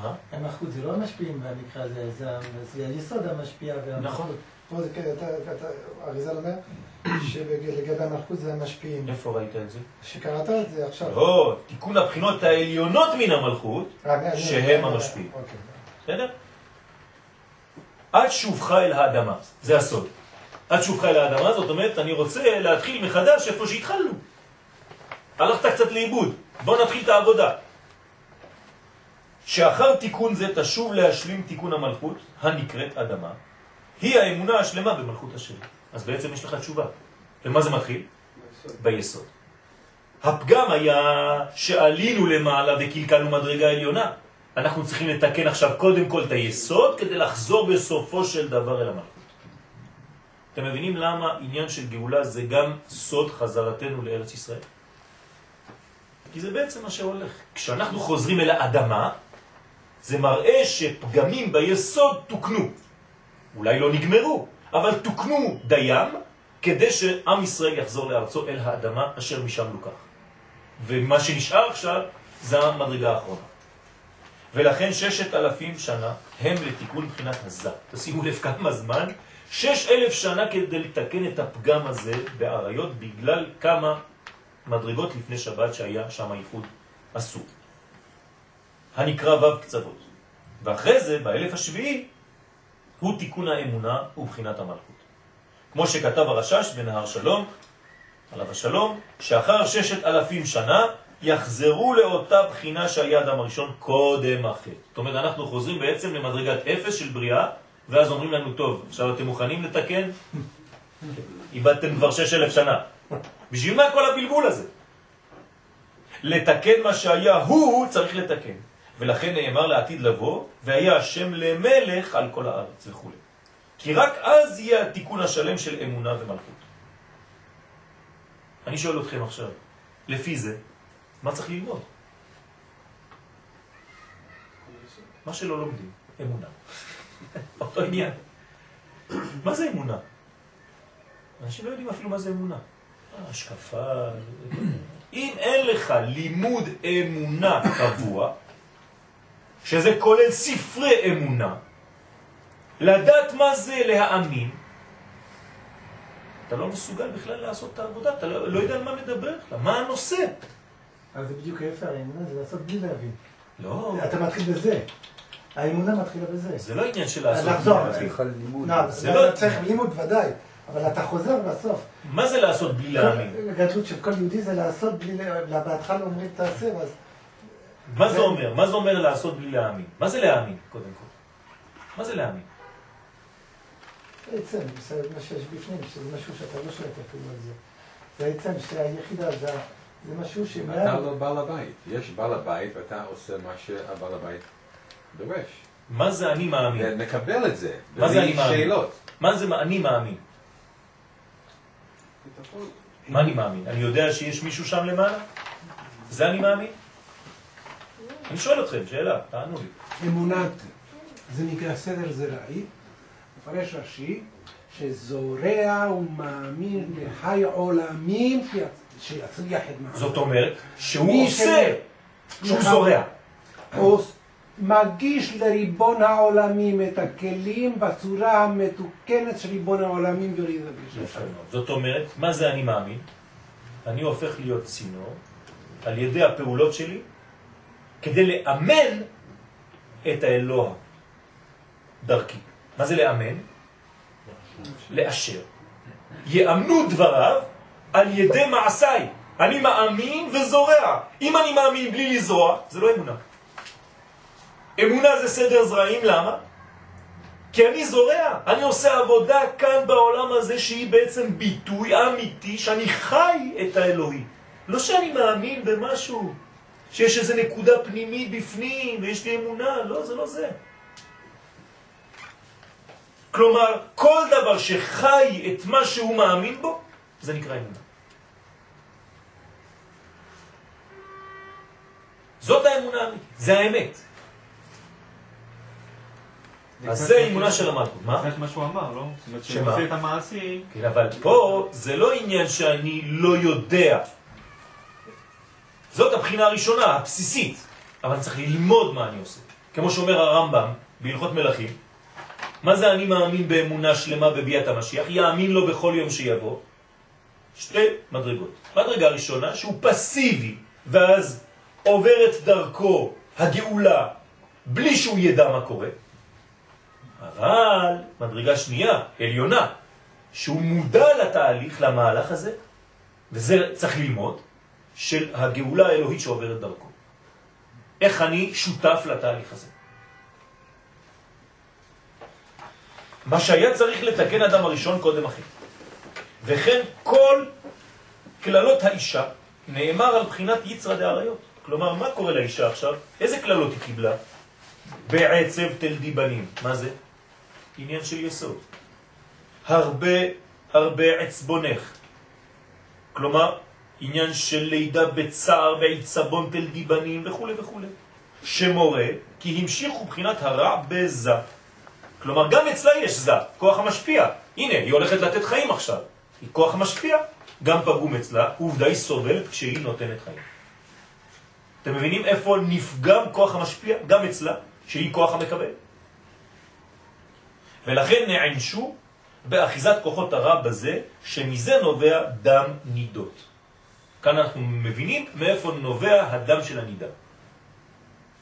מה? המלכות זה לא משפיעים במקרה הזה, זה, זה היסוד המשפיע והמלכות. נכון. אתה- אריזל אומר שלגבי המלכות זה המשפיעים. איפה ראית את זה? שקראת את זה עכשיו. לא, תיקון הבחינות העליונות מן המלכות, אה, שהם המשפיעים. אוקיי. בסדר? עד שובך אל האדמה, זה הסוד. עד שובך אל האדמה, זאת אומרת, אני רוצה להתחיל מחדש איפה שהתחלנו. הלכת קצת לאיבוד, בוא נתחיל את העבודה. שאחר תיקון זה תשוב להשלים תיקון המלכות, הנקראת אדמה, היא האמונה השלמה במלכות השם. אז בעצם יש לך תשובה. ומה זה מתחיל? ביסוד. הפגם היה שעלינו למעלה וקלקלנו מדרגה עליונה. אנחנו צריכים לתקן עכשיו קודם כל את היסוד כדי לחזור בסופו של דבר אל המלכות. אתם מבינים למה עניין של גאולה זה גם סוד חזרתנו לארץ ישראל? כי זה בעצם מה שהולך. כשאנחנו חוזרים אל האדמה, זה מראה שפגמים ביסוד תוקנו. אולי לא נגמרו, אבל תוקנו דיים כדי שעם ישראל יחזור לארצו אל האדמה אשר משם לוקח. ומה שנשאר עכשיו זה המדרגה האחרונה. ולכן ששת אלפים שנה הם לתיקון מבחינת הזה. תשימו לב כמה זמן, שש אלף שנה כדי לתקן את הפגם הזה בעריות בגלל כמה מדרגות לפני שבת שהיה שם ייחוד אסור. הנקרא ו' קצוות. ואחרי זה, באלף השביעי, הוא תיקון האמונה ובחינת המלכות. כמו שכתב הרשש בנהר שלום, עליו השלום, שאחר ששת אלפים שנה יחזרו לאותה בחינה שהיה אדם הראשון קודם החטא. זאת אומרת, אנחנו חוזרים בעצם למדרגת אפס של בריאה, ואז אומרים לנו, טוב, עכשיו אתם מוכנים לתקן? איבדתם כבר שש אלף שנה. בשביל מה כל הבלבול הזה? לתקן מה שהיה הוא צריך לתקן. ולכן נאמר לעתיד לבוא, והיה השם למלך על כל הארץ וכו'. כי רק אז יהיה התיקון השלם של אמונה ומלכות. אני שואל אתכם עכשיו, לפי זה, מה צריך ללמוד? מה שלא לומדים, אמונה. (laughs) אותו עניין. מה זה אמונה? אנשים לא יודעים אפילו מה זה אמונה. אה, השקפה... אם אין לך לימוד אמונה קבוע, שזה כולל ספרי אמונה, לדעת מה זה להאמין, אתה לא מסוגל בכלל לעשות את העבודה, אתה לא, לא יודע על מה מדבר בכלל, מה הנושא. אז זה בדיוק ההפך, האמונה זה לעשות בלי להבין. לא, אתה מתחיל בזה. האמונה מתחילה בזה. זה לא עניין של לעשות. לחזור. לא, זה לא- צריך לימוד ודאי, אבל אתה חוזר בסוף. מה זה לעשות בלי להאמין? הגדלות של כל יהודי זה לעשות בלי, בהתחלה אומרים תעשה, ואז מה זה אומר? מה זה אומר לעשות בלי להאמין? מה זה להאמין, קודם כל? מה זה להאמין? בעצם, זה מה שיש בפנים, שזה משהו שאתה לא שולט אפילו על זה. זה בעצם שהיחידה זה, זה משהו שמעל... אתה לא בעל הבית. יש בעל הבית ואתה עושה מה שהבעל הבית דורש. מה זה אני מאמין? נקבל את זה. מה זה אני מאמין? שאלות. מה זה אני מאמין? מה אני מאמין? אני יודע שיש מישהו שם למעלה? זה אני מאמין? אני שואל אתכם, שאלה, תענו לי. אמונת, זה נקרא סדר זרעי, מפרש רש"י, שזורע ומאמין לחי עולמים שיצ- שיצליח את מעלה. זאת אומרת שהוא עושה, שהוא זורע. הוא מגיש לריבון העולמים את הכלים בצורה המתוקנת שריבון העולמים יוריד. מאוד. זאת אומרת, מה זה אני מאמין? אני הופך להיות צינור על ידי הפעולות שלי כדי לאמן את האלוה דרכי. מה זה לאמן? לאשר. יאמנו דבריו על ידי מעשיי. אני מאמין וזורע. אם אני מאמין בלי לזרוע, זה לא אמונה. אמונה זה סדר זרעים, למה? כי אני זורע, אני עושה עבודה כאן בעולם הזה שהיא בעצם ביטוי אמיתי שאני חי את האלוהי. לא שאני מאמין במשהו, שיש איזו נקודה פנימית בפנים ויש לי אמונה, לא, זה לא זה. כלומר, כל דבר שחי את מה שהוא מאמין בו, זה נקרא אמונה. זאת האמונה האמיתית, זה האמת. אז זה אמונה של המלכות. מה? זה מה שהוא אמר, לא? שמה? שהוא עושה את המעשים, כן, אבל פה זה לא עניין שאני לא יודע. זאת הבחינה הראשונה, הבסיסית. אבל צריך ללמוד מה אני עושה. כמו שאומר הרמב"ם בהלכות מלכים, מה זה אני מאמין באמונה שלמה בביאת המשיח? יאמין לו בכל יום שיבוא. שתי מדרגות. מדרגה ראשונה שהוא פסיבי, ואז עוברת דרכו הגאולה בלי שהוא ידע מה קורה. אבל מדרגה שנייה, עליונה, שהוא מודע לתהליך, למהלך הזה, וזה צריך ללמוד, של הגאולה האלוהית שעוברת דרכו. איך אני שותף לתהליך הזה. מה שהיה צריך לתקן אדם הראשון קודם אחי. וכן כל כללות האישה נאמר על בחינת יצרא דאריות. כלומר, מה קורה לאישה עכשיו? איזה כללות היא קיבלה? בעצב תלדי בנים. מה זה? עניין של יסוד. הרבה הרבה עצבונך. כלומר, עניין של לידה בצער, בעצבון תלדי בנים וכו' וכו'. שמורה כי המשיכו בחינת הרע בזה. כלומר, גם אצלה יש זה, כוח המשפיע. הנה, היא הולכת לתת חיים עכשיו. היא כוח המשפיע. גם פגום אצלה, עובדה היא סובלת כשהיא נותנת חיים. אתם מבינים איפה נפגם כוח המשפיע? גם אצלה, שהיא כוח המקבל. ולכן נענשו באחיזת כוחות הרע בזה, שמזה נובע דם נידות. כאן אנחנו מבינים מאיפה נובע הדם של הנידה.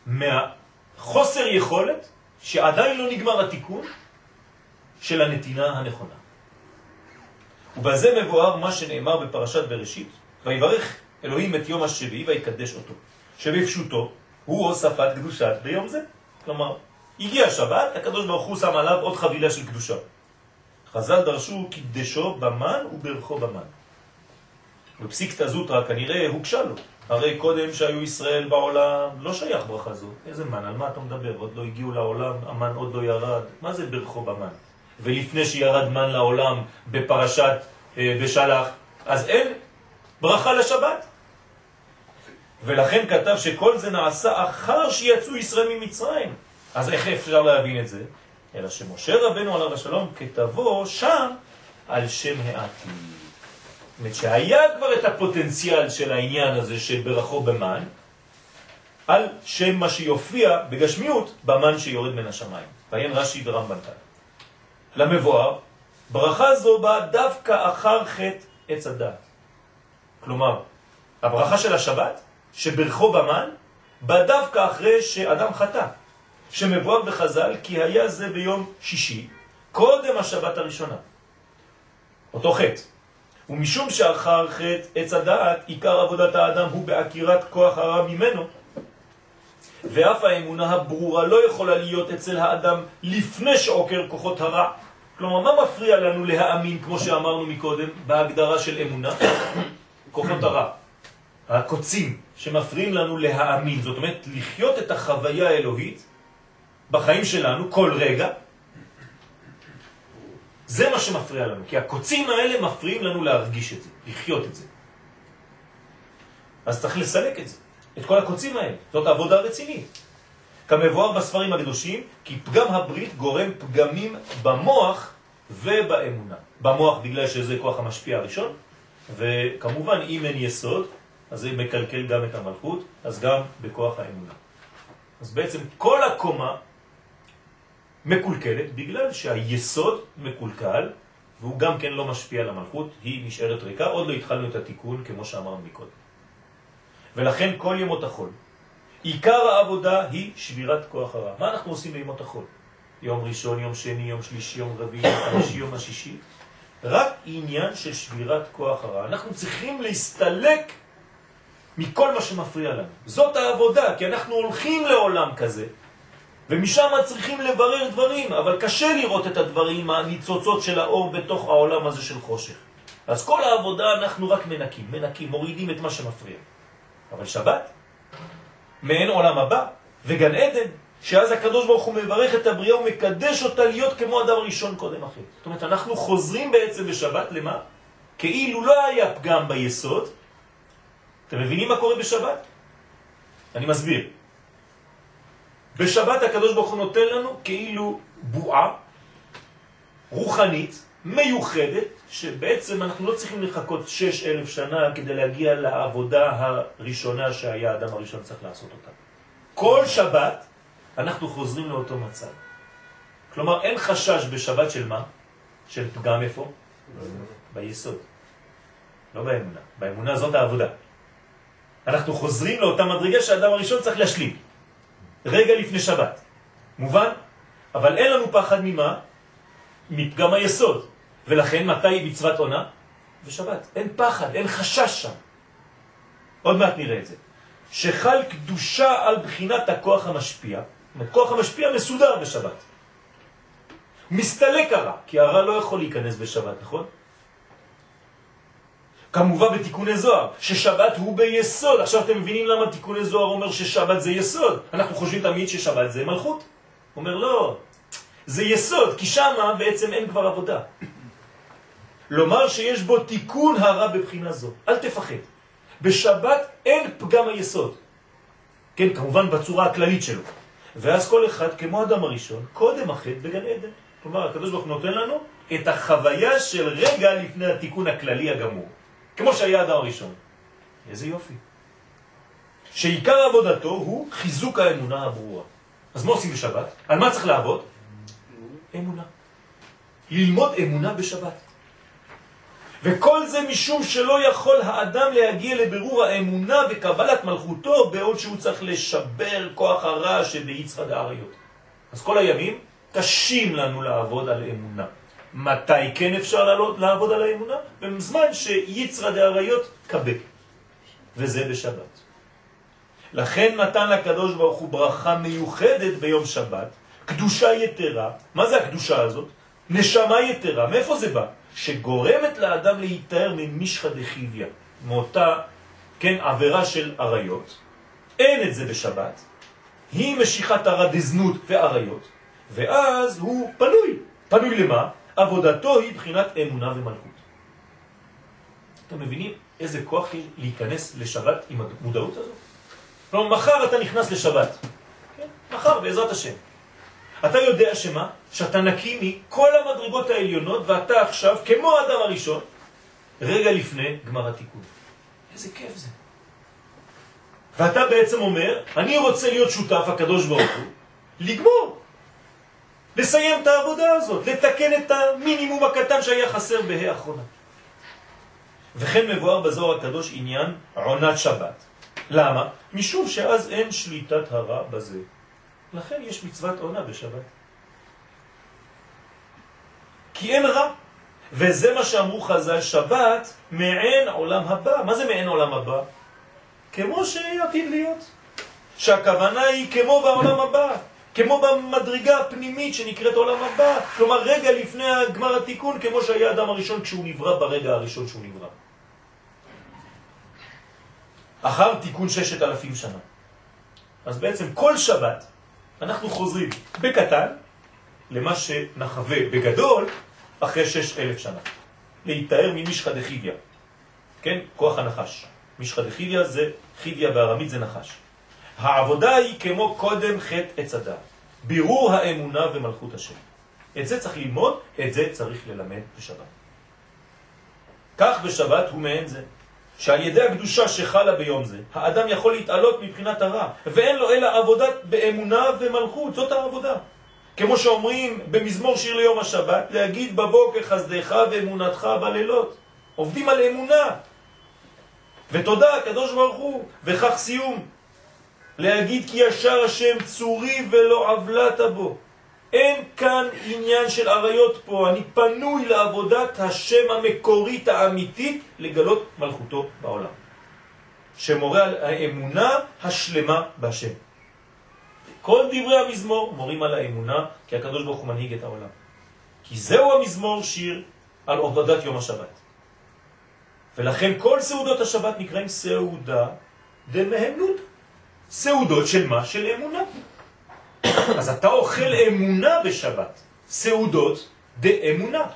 מהחוסר יכולת, שעדיין לא נגמר התיקון, של הנתינה הנכונה. ובזה מבואר מה שנאמר בפרשת בראשית, ויברך אלוהים את יום השביעי ויקדש אותו. שבפשוטו הוא הוספת קדושה ביום זה. כלומר, הגיע שבת, הקדוש ברוך הוא שם עליו עוד חבילה של קדושה. חז"ל דרשו קידשו במן וברכו במן. בפסיקתא זוטרא כנראה הוגשה לו. הרי קודם שהיו ישראל בעולם לא שייך ברכה זו. איזה מן, על מה אתה מדבר? עוד לא הגיעו לעולם, המן עוד לא ירד. מה זה ברכו במן? ולפני שירד מן לעולם בפרשת אה, בשלח, אז אין ברכה לשבת. ולכן כתב שכל זה נעשה אחר שיצאו ישראל ממצרים. אז איך אפשר להבין את זה? אלא שמשה רבנו עליו השלום כתבו שם על שם העתיד. זאת אומרת שהיה כבר את הפוטנציאל של העניין הזה שברכו במן, על שם מה שיופיע בגשמיות במן שיורד מן השמיים. ועיין רש"י ורמב"ן כאן. למבואר, ברכה זו באה דווקא אחר חטא עץ הדעת. כלומר, הברכה של השבת, שברכו במן, באה דווקא אחרי שאדם חטא, שמבואר בחז"ל כי היה זה ביום שישי, קודם השבת הראשונה. אותו חטא. ומשום שאחר חטא עץ הדעת, עיקר עבודת האדם הוא בעקירת כוח הרע ממנו, ואף האמונה הברורה לא יכולה להיות אצל האדם לפני שעוקר כוחות הרע. כלומר, מה מפריע לנו להאמין, כמו שאמרנו מקודם, בהגדרה של אמונה? (coughs) כוחות הרע, הקוצים שמפריעים לנו להאמין, זאת אומרת, לחיות את החוויה האלוהית בחיים שלנו כל רגע, זה מה שמפריע לנו, כי הקוצים האלה מפריעים לנו להרגיש את זה, לחיות את זה. אז צריך לסלק את זה, את כל הקוצים האלה, זאת עבודה רצינית. כמבואר בספרים הקדושים, כי פגם הברית גורם פגמים במוח ובאמונה. במוח בגלל שזה כוח המשפיע הראשון, וכמובן אם אין יסוד, אז זה מקלקל גם את המלכות, אז גם בכוח האמונה. אז בעצם כל הקומה מקולקלת בגלל שהיסוד מקולקל, והוא גם כן לא משפיע על המלכות, היא נשארת ריקה, עוד לא התחלנו את התיקון כמו שאמרנו מקודם. ולכן כל ימות החול, עיקר העבודה היא שבירת כוח הרע. מה אנחנו עושים בימות החול? יום ראשון, יום שני, יום שלישי, יום רביעי, יום חמישי, יום השישי. רק עניין של שבירת כוח הרע. אנחנו צריכים להסתלק מכל מה שמפריע לנו. זאת העבודה, כי אנחנו הולכים לעולם כזה, ומשם צריכים לברר דברים, אבל קשה לראות את הדברים, הניצוצות של האור בתוך העולם הזה של חושך. אז כל העבודה אנחנו רק מנקים, מנקים, מורידים את מה שמפריע. אבל שבת, מעין עולם הבא, וגן עדן, שאז הקדוש ברוך הוא מברך את הבריאה ומקדש אותה להיות כמו אדם ראשון קודם אחר. זאת אומרת, אנחנו חוזרים בעצם בשבת למה? כאילו לא היה פגם ביסוד. אתם מבינים מה קורה בשבת? אני מסביר. בשבת הקדוש ברוך הוא נותן לנו כאילו בועה רוחנית, מיוחדת, שבעצם אנחנו לא צריכים לחכות שש אלף שנה כדי להגיע לעבודה הראשונה שהיה האדם הראשון צריך לעשות אותה. כל שבת אנחנו חוזרים לאותו מצב. כלומר, אין חשש בשבת של מה? של פגם איפה? ביסוד. לא באמונה. באמונה זאת העבודה. אנחנו חוזרים לאותה מדרגה שהאדם הראשון צריך להשלים. רגע לפני שבת. מובן? אבל אין לנו פחד ממה? מפגם היסוד. ולכן מתי מצוות עונה? בשבת. אין פחד, אין חשש שם. עוד מעט נראה את זה. שחל קדושה על בחינת הכוח המשפיע. זאת אומרת, כוח המשפיע מסודר בשבת. מסתלק הרע, כי הרע לא יכול להיכנס בשבת, נכון? כמובן בתיקוני זוהר, ששבת הוא ביסוד. עכשיו אתם מבינים למה תיקוני זוהר אומר ששבת זה יסוד. אנחנו חושבים תמיד ששבת זה מלכות. אומר לא, זה יסוד, כי שם בעצם אין כבר עבודה. לומר שיש בו תיקון הרע בבחינה זו. אל תפחד. בשבת אין פגם היסוד. כן, כמובן בצורה הכללית שלו. ואז כל אחד, כמו אדם הראשון, קודם החטא בגן עדן. כלומר, הקדוש ברוך נותן לנו את החוויה של רגע לפני התיקון הכללי הגמור. כמו שהיה אדם הראשון. איזה יופי. שעיקר עבודתו הוא חיזוק האמונה הברורה. אז מה עושים בשבת? על מה צריך לעבוד? אמונה. ללמוד אמונה בשבת. וכל זה משום שלא יכול האדם להגיע לבירור האמונה וקבלת מלכותו בעוד שהוא צריך לשבר כוח הרע שביצחא דאריות. אז כל הימים קשים לנו לעבוד על אמונה. מתי כן אפשר לעלות, לעבוד על האמונה? בזמן שיצרא דאריות קבק. וזה בשבת. לכן נתן לקדוש ברוך הוא ברכה מיוחדת ביום שבת, קדושה יתרה. מה זה הקדושה הזאת? נשמה יתרה. מאיפה זה בא? שגורמת לאדם להיטהר ממשחא דחיביא, מאותה, כן, עבירה של עריות. אין את זה בשבת. היא משיכת הרע דזנות ועריות, ואז הוא פנוי. פנוי למה? עבודתו היא בחינת אמונה ומלכות. אתם מבינים איזה כוח יש להיכנס לשבת עם המודעות הזאת? כלומר, מחר אתה נכנס לשבת. כן? מחר, בעזרת השם. אתה יודע שמה? שאתה נקי מכל המדרגות העליונות, ואתה עכשיו, כמו האדם הראשון, רגע לפני גמר התיקון. איזה כיף זה. ואתה בעצם אומר, אני רוצה להיות שותף, הקדוש ברוך הוא, לגמור. לסיים את העבודה הזאת, לתקן את המינימום הקטן שהיה חסר בה"א האחרונה. וכן מבואר בזוהר הקדוש עניין עונת שבת. למה? משום שאז אין שליטת הרע בזה. לכן יש מצוות עונה בשבת. כי אין רע. וזה מה שאמרו חז"ל, שבת מעין עולם הבא. מה זה מעין עולם הבא? כמו שעתיד להיות. שהכוונה היא כמו בעולם הבא, כמו במדרגה הפנימית שנקראת עולם הבא. כלומר, רגע לפני גמר התיקון, כמו שהיה אדם הראשון כשהוא נברא ברגע הראשון שהוא נברא. אחר תיקון ששת אלפים שנה. אז בעצם כל שבת אנחנו חוזרים בקטן למה שנחווה בגדול אחרי שש אלף שנה. להתאר ממשחא דחיביא, כן? כוח הנחש. משחא דחיביא זה, חיביא בארמית זה נחש. העבודה היא כמו קודם חטא עץ הדעת. בירור האמונה ומלכות השם. את זה צריך ללמוד, את זה צריך ללמד בשבת. כך בשבת הוא מעין זה, שעל ידי הקדושה שחלה ביום זה, האדם יכול להתעלות מבחינת הרע, ואין לו אלא עבודת באמונה ומלכות, זאת העבודה. כמו שאומרים במזמור שיר ליום השבת, להגיד בבוקר חסדך ואמונתך בלילות. עובדים על אמונה. ותודה, הקדוש ברוך הוא, וכך סיום. להגיד כי ישר השם צורי ולא עוולת בו. אין כאן עניין של עריות פה, אני פנוי לעבודת השם המקורית האמיתית לגלות מלכותו בעולם. שמורה על האמונה השלמה בשם. כל דברי המזמור מורים על האמונה, כי הקדוש ברוך הוא מנהיג את העולם. כי זהו המזמור שיר על עבודת יום השבת. ולכן כל סעודות השבת נקראים סעודה דמהמנות. סעודות של מה? של אמונה. אז אתה אוכל אמונה בשבת. סעודות דאמונה.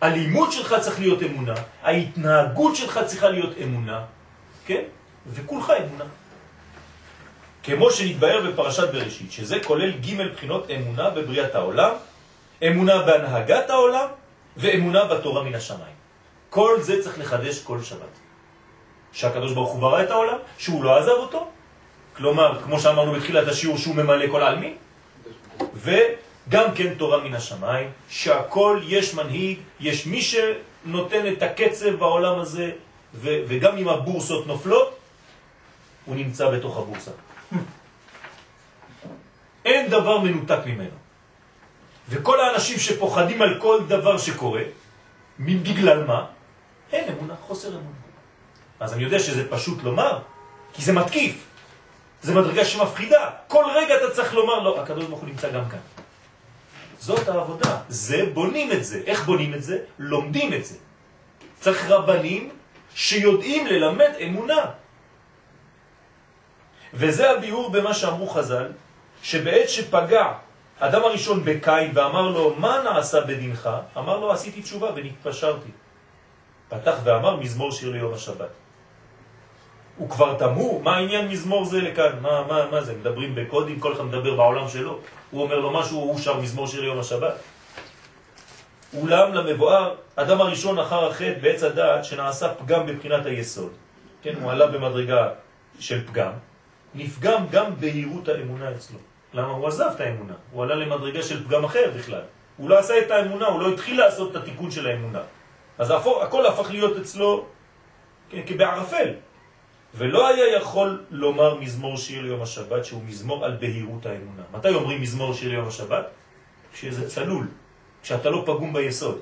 הלימוד שלך צריך להיות אמונה, ההתנהגות שלך צריכה להיות אמונה, כן? וכולך אמונה. כמו שנתבהר בפרשת בראשית, שזה כולל ג' בחינות אמונה בבריאת העולם, אמונה בהנהגת העולם ואמונה בתורה מן השמיים. כל זה צריך לחדש כל שבת. שהקדוש ברוך הוא ברא את העולם, שהוא לא עזב אותו, כלומר, כמו שאמרנו בתחילת השיעור, שהוא ממלא כל העלמין, וגם כן תורה מן השמיים, שהכל יש מנהיג, יש מי שנותן את הקצב בעולם הזה, וגם אם הבורסות נופלות, הוא נמצא בתוך הבורסה. אין דבר מנותק ממנו. וכל האנשים שפוחדים על כל דבר שקורה, בגלל מה? אין אמונה, חוסר אמונה. אז אני יודע שזה פשוט לומר, כי זה מתקיף. זה מדרגה שמפחידה. כל רגע אתה צריך לומר, לא, הקדוש ברוך הוא נמצא גם כאן. זאת העבודה. זה בונים את זה. איך בונים את זה? לומדים את זה. צריך רבנים שיודעים ללמד אמונה. וזה הביאור במה שאמרו חז"ל, שבעת שפגע אדם הראשון בקין ואמר לו, מה נעשה בדינך? אמר לו, עשיתי תשובה ונתפשרתי. פתח ואמר, מזמור שיר ליום השבת. הוא כבר תמו, מה העניין מזמור זה לכאן? מה, מה, מה זה? מדברים בקודים, כל אחד מדבר בעולם שלו. הוא אומר לו משהו, הוא שר מזמור שיר ליום השבת. אולם למבואר, אדם הראשון אחר החטא בעץ הדעת שנעשה פגם בבחינת היסוד. כן, הוא עלה במדרגה של פגם, נפגם גם בהירות האמונה אצלו. למה? הוא עזב את האמונה, הוא עלה למדרגה של פגם אחר בכלל. הוא לא עשה את האמונה, הוא לא התחיל לעשות את התיקון של האמונה. אז הכל הפך להיות אצלו כן, כבערפל. ולא היה יכול לומר מזמור שיר ליום השבת שהוא מזמור על בהירות האמונה. מתי אומרים מזמור שיר ליום השבת? כשזה צלול, כשאתה לא פגום ביסוד.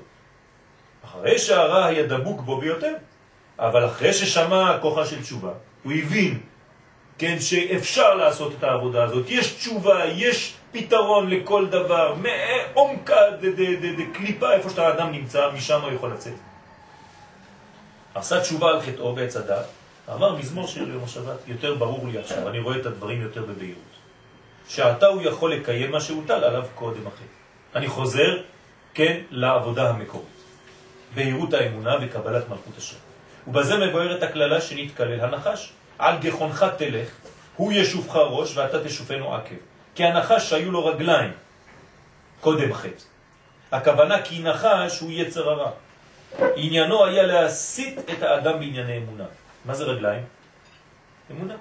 אחרי שהרע היה דבוק בו ביותר, אבל אחרי ששמע כוחה של תשובה, הוא הבין כן, שאפשר לעשות את העבודה הזאת. יש תשובה, יש פתרון לכל דבר, מעומקה דקליפה, איפה שאתה האדם נמצא, משם הוא יכול לצאת. עשה תשובה על חטאו בעץ הדת, אמר מזמור שיר ליום השבת, יותר ברור לי עכשיו, אני רואה את הדברים יותר בבהירות. שעתה הוא יכול לקיים מה שהוטל עליו קודם אחרי. אני חוזר, כן, לעבודה המקורית. בהירות האמונה וקבלת מלכות השם. ובזה מבוארת הכללה שנתקלל הנחש. על גחונך תלך, הוא ישופך ראש ואתה תשופנו עקב. כי הנחש שהיו לו רגליים קודם חטא. הכוונה כי נחש הוא יצר הרע. עניינו היה להסיט את האדם בענייני אמונה. מה זה רגליים? אמונה.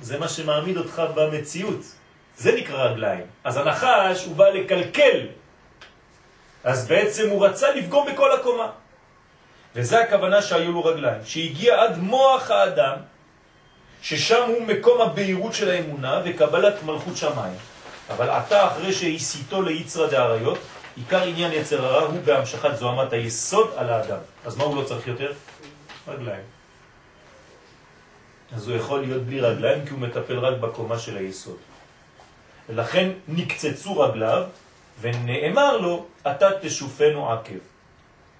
זה מה שמעמיד אותך במציאות. זה נקרא רגליים. אז הנחש הוא בא לקלקל. אז בעצם הוא רצה לפגום בכל הקומה. וזה הכוונה שהיו לו רגליים, שהגיע עד מוח האדם, ששם הוא מקום הבהירות של האמונה וקבלת מלכות שמיים. אבל עתה אחרי שהסיתו ליצרא דאריות, עיקר עניין יצר הרע הוא בהמשכת זוהמת היסוד על האדם. אז מה הוא לא צריך יותר? רגליים. אז הוא יכול להיות בלי רגליים כי הוא מטפל רק בקומה של היסוד. ולכן נקצצו רגליו ונאמר לו, אתה תשופנו עקב.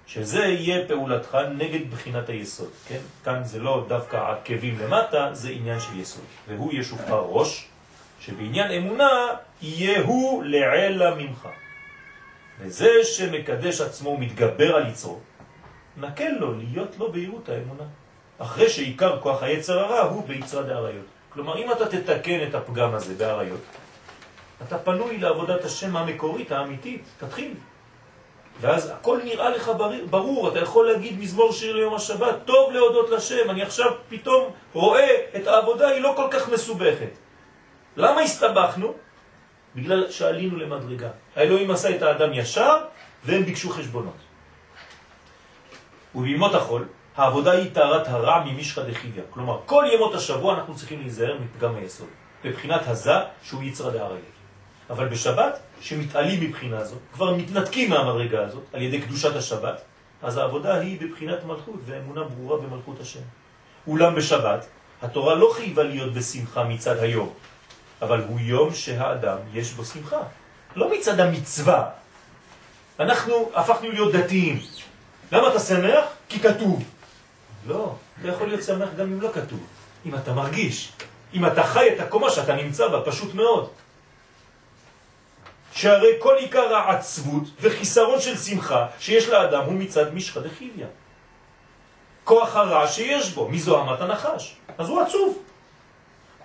שזה יהיה פעולתך נגד בחינת היסוד, כן? כאן זה לא דווקא עקבים למטה, זה עניין של יסוד. והוא ישופך ראש, שבעניין אמונה יהיה הוא לעלה ממך. וזה שמקדש עצמו ומתגבר על יצרו, נקל לו להיות לו בהירות האמונה. אחרי שעיקר כוח היצר הרע הוא ביצרה דאריות. כלומר, אם אתה תתקן את הפגם הזה באריות, אתה פנוי לעבודת השם המקורית, האמיתית, תתחיל. ואז הכל נראה לך ברור, אתה יכול להגיד מזמור שיר ליום השבת, טוב להודות לשם, אני עכשיו פתאום רואה את העבודה, היא לא כל כך מסובכת. למה הסתבכנו? בגלל שעלינו למדרגה. האלוהים עשה את האדם ישר, והם ביקשו חשבונות. ובימות החול, העבודה היא טהרת הרע ממשחא דחיביא. כלומר, כל ימות השבוע אנחנו צריכים להיזהר מפגם היסוד, בבחינת הזה שהוא יצרא דאריות. אבל בשבת, שמתעלים מבחינה זו, כבר מתנתקים מהמדרגה הזאת על ידי קדושת השבת, אז העבודה היא בבחינת מלכות ואמונה ברורה במלכות השם. אולם בשבת, התורה לא חייבה להיות בשמחה מצד היום, אבל הוא יום שהאדם יש בו שמחה. לא מצד המצווה. אנחנו הפכנו להיות דתיים. למה אתה שמח? כי כתוב. לא, אתה יכול להיות שמח גם אם לא כתוב. אם אתה מרגיש, אם אתה חי את הקומה שאתה נמצא בה, פשוט מאוד. שהרי כל עיקר העצבות וחיסרון של שמחה שיש לאדם הוא מצד משחא דחיביא. כוח הרע שיש בו, מזוהמת הנחש. אז הוא עצוב.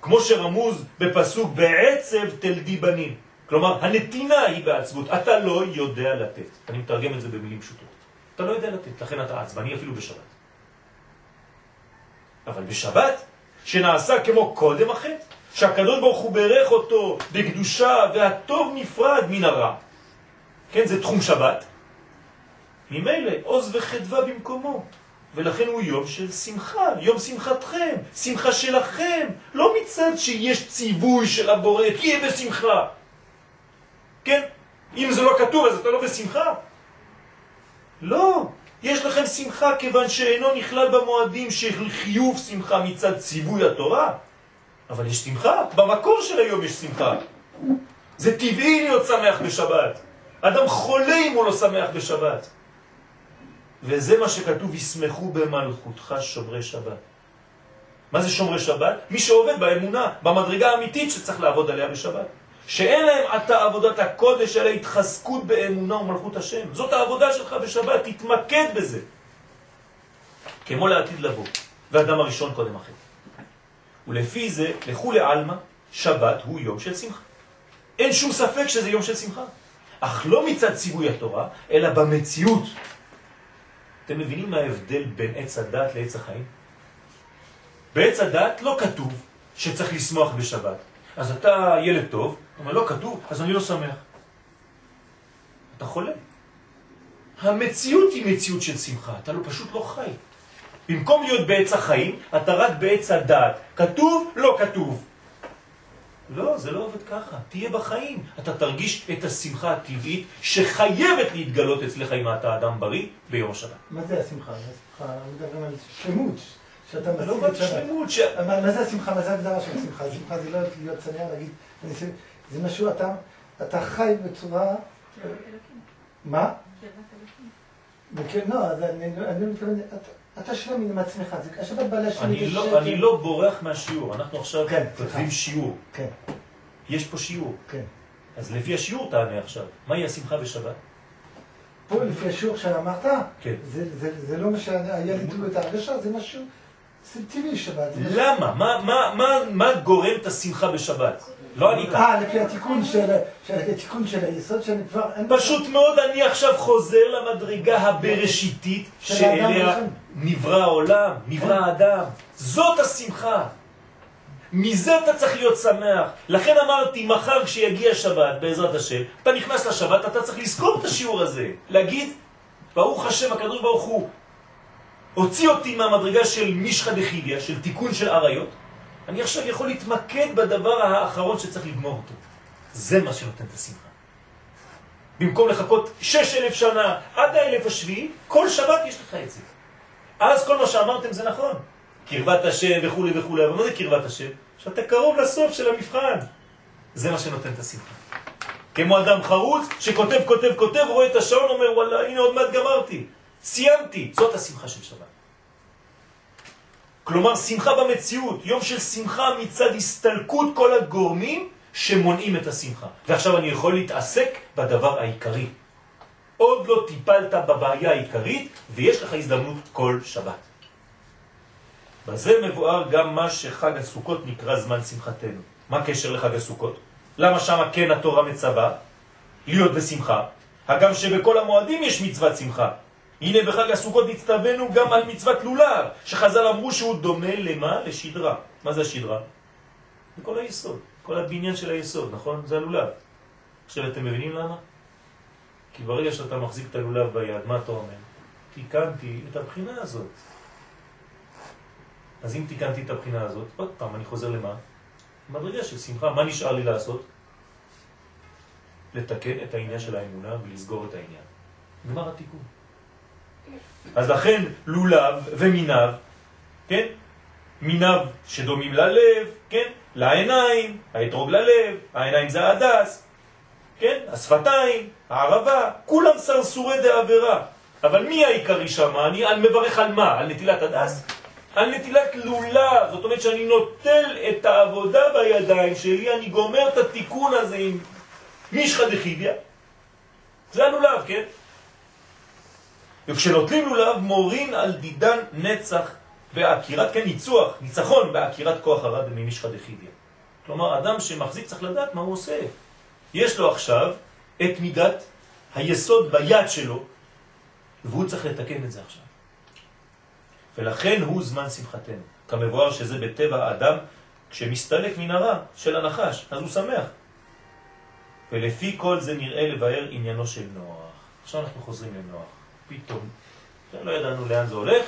כמו שרמוז בפסוק בעצב תלדי בנים. כלומר, הנתינה היא בעצבות. אתה לא יודע לתת. אני מתרגם את זה במילים פשוטות. אתה לא יודע לתת, לכן אתה עצבני אפילו בשבת. אבל בשבת, שנעשה כמו קודם החטא, שהקדוש ברוך הוא ברך אותו בקדושה והטוב נפרד מן הרע. כן, זה תחום שבת. ממילא עוז וחדווה במקומו. ולכן הוא יום של שמחה, יום שמחתכם, שמחה שלכם, לא מצד שיש ציווי של הבורא, תהיה בשמחה. כן? אם זה לא כתוב אז אתה לא בשמחה? לא, יש לכם שמחה כיוון שאינו נכלל במועדים של חיוב שמחה מצד ציווי התורה. אבל יש שמחה, במקור של היום יש שמחה. זה טבעי להיות שמח בשבת. אדם חולה אם הוא לא שמח בשבת. וזה מה שכתוב, ישמחו במלכותך שומרי שבת. מה זה שומרי שבת? מי שעובד באמונה, במדרגה האמיתית שצריך לעבוד עליה בשבת. שאין להם עתה עבודת הקודש, אלא התחזקות באמונה ומלכות השם. זאת העבודה שלך בשבת, תתמקד בזה. כמו לעתיד לבוא, ואדם הראשון קודם אחר. ולפי זה, לכו לעלמא, שבת הוא יום של שמחה. אין שום ספק שזה יום של שמחה. אך לא מצד ציווי התורה, אלא במציאות. אתם מבינים מה ההבדל בין עץ הדת לעץ החיים? בעץ הדת לא כתוב שצריך לשמוח בשבת. אז אתה ילד טוב, אבל לא כתוב, אז אני לא שמח. אתה חולה. המציאות היא מציאות של שמחה, אתה לא, פשוט לא חי. במקום להיות בעץ החיים, אתה רק בעץ הדעת. כתוב, לא כתוב. לא, זה לא עובד ככה. תהיה בחיים. אתה תרגיש את השמחה הטבעית שחייבת להתגלות אצלך אם אתה אדם בריא ביום השבת. מה זה השמחה? השמחה, מדברים על שלמות. שאתה לא משיג רק את. שלמות, ש... מה מה זה השמחה? מה זה ההגדרה של שמחה? שמחה זה לא להיות צנע, להגיד, אני זה משהו, אתה, אתה חי בצורה... מה? וכן, לא, אז אני אני לא מתכוון, אתה- שלם עם עצמך, זה השבת בעלי השם. אני יש לא, שקר. אני לא בורח מהשיעור, אנחנו עכשיו כן, כותבים. שיעור. כן, יש פה שיעור. כן. אז לפי השיעור תענה עכשיו. מהי השמחה בשבת? פה לפי השיעור שאמרת, כן. זה, זה, זה לא מה שהיה לי את ההרגשה, זה משהו, זה טבעי שבת. למה? מה, מה, מה, מה גורם את השמחה בשבת? לא ענית. אה, לפי התיקון של, של, התיקון של היסוד שאני כבר... פשוט מאוד אני עכשיו חוזר למדרגה הבראשיתית שאליה. נברא העולם, נברא האדם. זאת השמחה. מזה אתה צריך להיות שמח. לכן אמרתי, מחר כשיגיע שבת, בעזרת השם, אתה נכנס לשבת, אתה צריך לזכור את השיעור הזה. להגיד, ברוך השם, הקדוש ברוך הוא הוציא אותי מהמדרגה של מישחא דחיביה, של תיקון של עריות, אני עכשיו יכול להתמקד בדבר האחרון שצריך לגמור אותו. זה מה שנותן את השמחה. במקום לחכות שש אלף שנה עד האלף השביעי, כל שבת יש לך את זה. אז כל מה שאמרתם זה נכון. קרבת השם וכו' וכו', אבל מה זה קרבת השם? שאתה קרוב לסוף של המבחן. זה מה שנותן את השמחה. כמו אדם חרוץ שכותב, כותב, כותב, רואה את השעון, אומר וואלה, הנה עוד מעט גמרתי. סיימתי. זאת השמחה של שבת. כלומר, שמחה במציאות, יום של שמחה מצד הסתלקות כל הגורמים שמונעים את השמחה. ועכשיו אני יכול להתעסק בדבר העיקרי. עוד לא טיפלת בבעיה העיקרית, ויש לך הזדמנות כל שבת. בזה מבואר גם מה שחג הסוכות נקרא זמן שמחתנו. מה הקשר לחג הסוכות? למה שם כן התורה מצווה? להיות בשמחה. הגם שבכל המועדים יש מצוות שמחה. הנה בחג הסוכות נצטווינו גם על מצוות לולב, שחז"ל אמרו שהוא דומה למה? לשדרה. מה זה השדרה? זה כל היסוד, כל הבניין של היסוד, נכון? זה הלולב. עכשיו אתם מבינים למה? כי ברגע שאתה מחזיק את הלולב ביד, מה אתה אומר? תיקנתי את הבחינה הזאת. אז אם תיקנתי את הבחינה הזאת, עוד פעם, אני חוזר למה? מדרגה של שמחה. מה נשאר לי לעשות? לתקן את העניין של האמונה ולסגור את העניין. גמר התיקון. אז לכן לולב ומיניו, כן? מיניו שדומים ללב, כן? לעיניים, האתרוג ללב, העיניים זה ההדס, כן? השפתיים, הערבה, כולם סרסורי דעבירה. אבל מי העיקרי שם? אני על מברך על מה? על נטילת הדס? על נטילת לולב, זאת אומרת שאני נוטל את העבודה בידיים שלי, אני גומר את התיקון הזה עם מישחא דחיביה. זה הלולב, כן? וכשנוטלים לולב מורין על דידן נצח בעקירת, כן, ניצוח, ניצחון בעקירת כוח הרד ממישחא דחיביה. כלומר, אדם שמחזיק צריך לדעת מה הוא עושה. יש לו עכשיו את מידת היסוד ביד שלו, והוא צריך לתקן את זה עכשיו. ולכן הוא זמן שמחתנו. כמבואר שזה בטבע האדם, כשמסתלק מן הרע של הנחש, אז הוא שמח. ולפי כל זה נראה לבאר עניינו של נוח. עכשיו אנחנו חוזרים לנוח. פתאום, לא ידענו לאן זה הולך,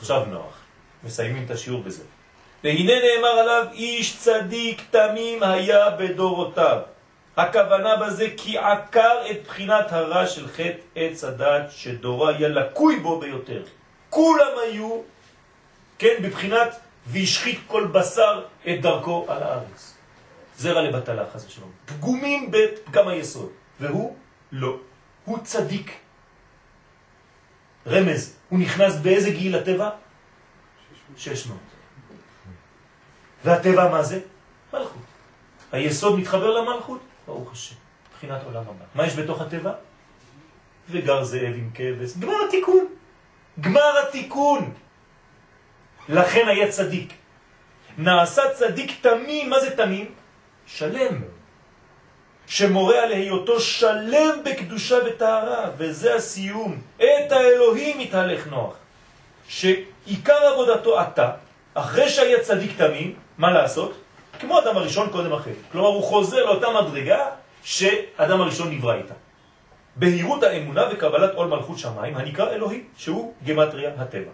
עכשיו נוח. מסיימים את השיעור בזה. והנה נאמר עליו, איש צדיק תמים היה בדורותיו. הכוונה בזה כי עקר את בחינת הרע של חטא עץ הדת שדורו היה לקוי בו ביותר. כולם היו, כן, בבחינת והשחית כל בשר את דרכו על הארץ. זרע לבטלה, חס ושלום. פגומים בפגם היסוד, והוא לא. הוא צדיק. רמז, הוא נכנס באיזה גיל לטבע? 600. והטבע מה זה? מלכות. היסוד מתחבר למלכות, ברוך השם, מבחינת עולם הבא. מה יש בתוך הטבע? וגר זאב עם כבש, גמר התיקון. גמר התיקון. לכן היה צדיק. נעשה צדיק תמים, מה זה תמים? שלם. שמורה על היותו שלם בקדושה וטהרה, וזה הסיום. את האלוהים מתהלך נוח. שעיקר עבודתו אתה, אחרי שהיה צדיק תמים, מה לעשות? כמו אדם הראשון קודם אחר. כלומר, הוא חוזר לאותה מדרגה שאדם הראשון נברא איתה. בהירות האמונה וקבלת עול מלכות שמיים, הנקרא אלוהים, שהוא גמטריה הטבע.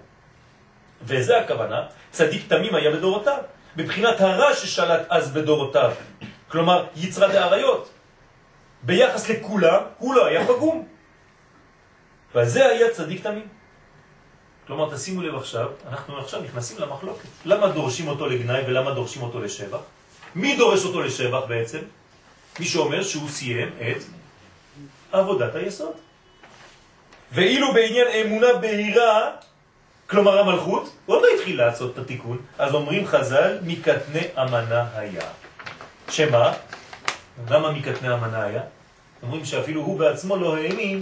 וזה הכוונה, צדיק תמים היה בדורותיו, בבחינת הרע ששלט אז בדורותיו, כלומר יצרה דאריות. ביחס לכולם הוא לא היה פגום. וזה היה צדיק תמים. כלומר, תשימו לב עכשיו, אנחנו עכשיו נכנסים למחלוקת. למה דורשים אותו לגנאי ולמה דורשים אותו לשבח? מי דורש אותו לשבח בעצם? מי שאומר שהוא סיים את עבודת היסוד. ואילו בעניין אמונה בהירה, כלומר המלכות, הוא עוד לא התחיל לעשות את התיקון, אז אומרים חז"ל, מקטני אמנה היה. שמה? למה מקטני אמנה היה? אומרים שאפילו הוא בעצמו לא האמין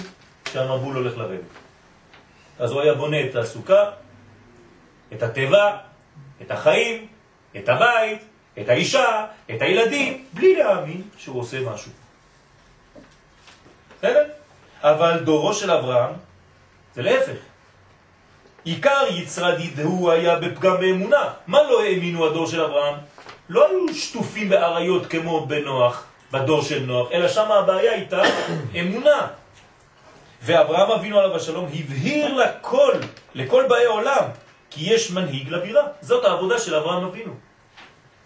שהמבול הולך לרדת. אז הוא היה בונה את הסוכה, את הטבע, את החיים, את הבית, את האישה, את הילדים, בלי להאמין שהוא עושה משהו. בסדר? אבל דורו של אברהם זה להפך. עיקר יצרדיד הוא היה בפגם באמונה. מה לא האמינו הדור של אברהם? לא היו שטופים באריות כמו בנוח, בדור של נוח, אלא שם הבעיה הייתה אמונה. ואברהם אבינו עליו השלום הבהיר לכל, לכל באי עולם, כי יש מנהיג לבירה. זאת העבודה של אברהם אבינו.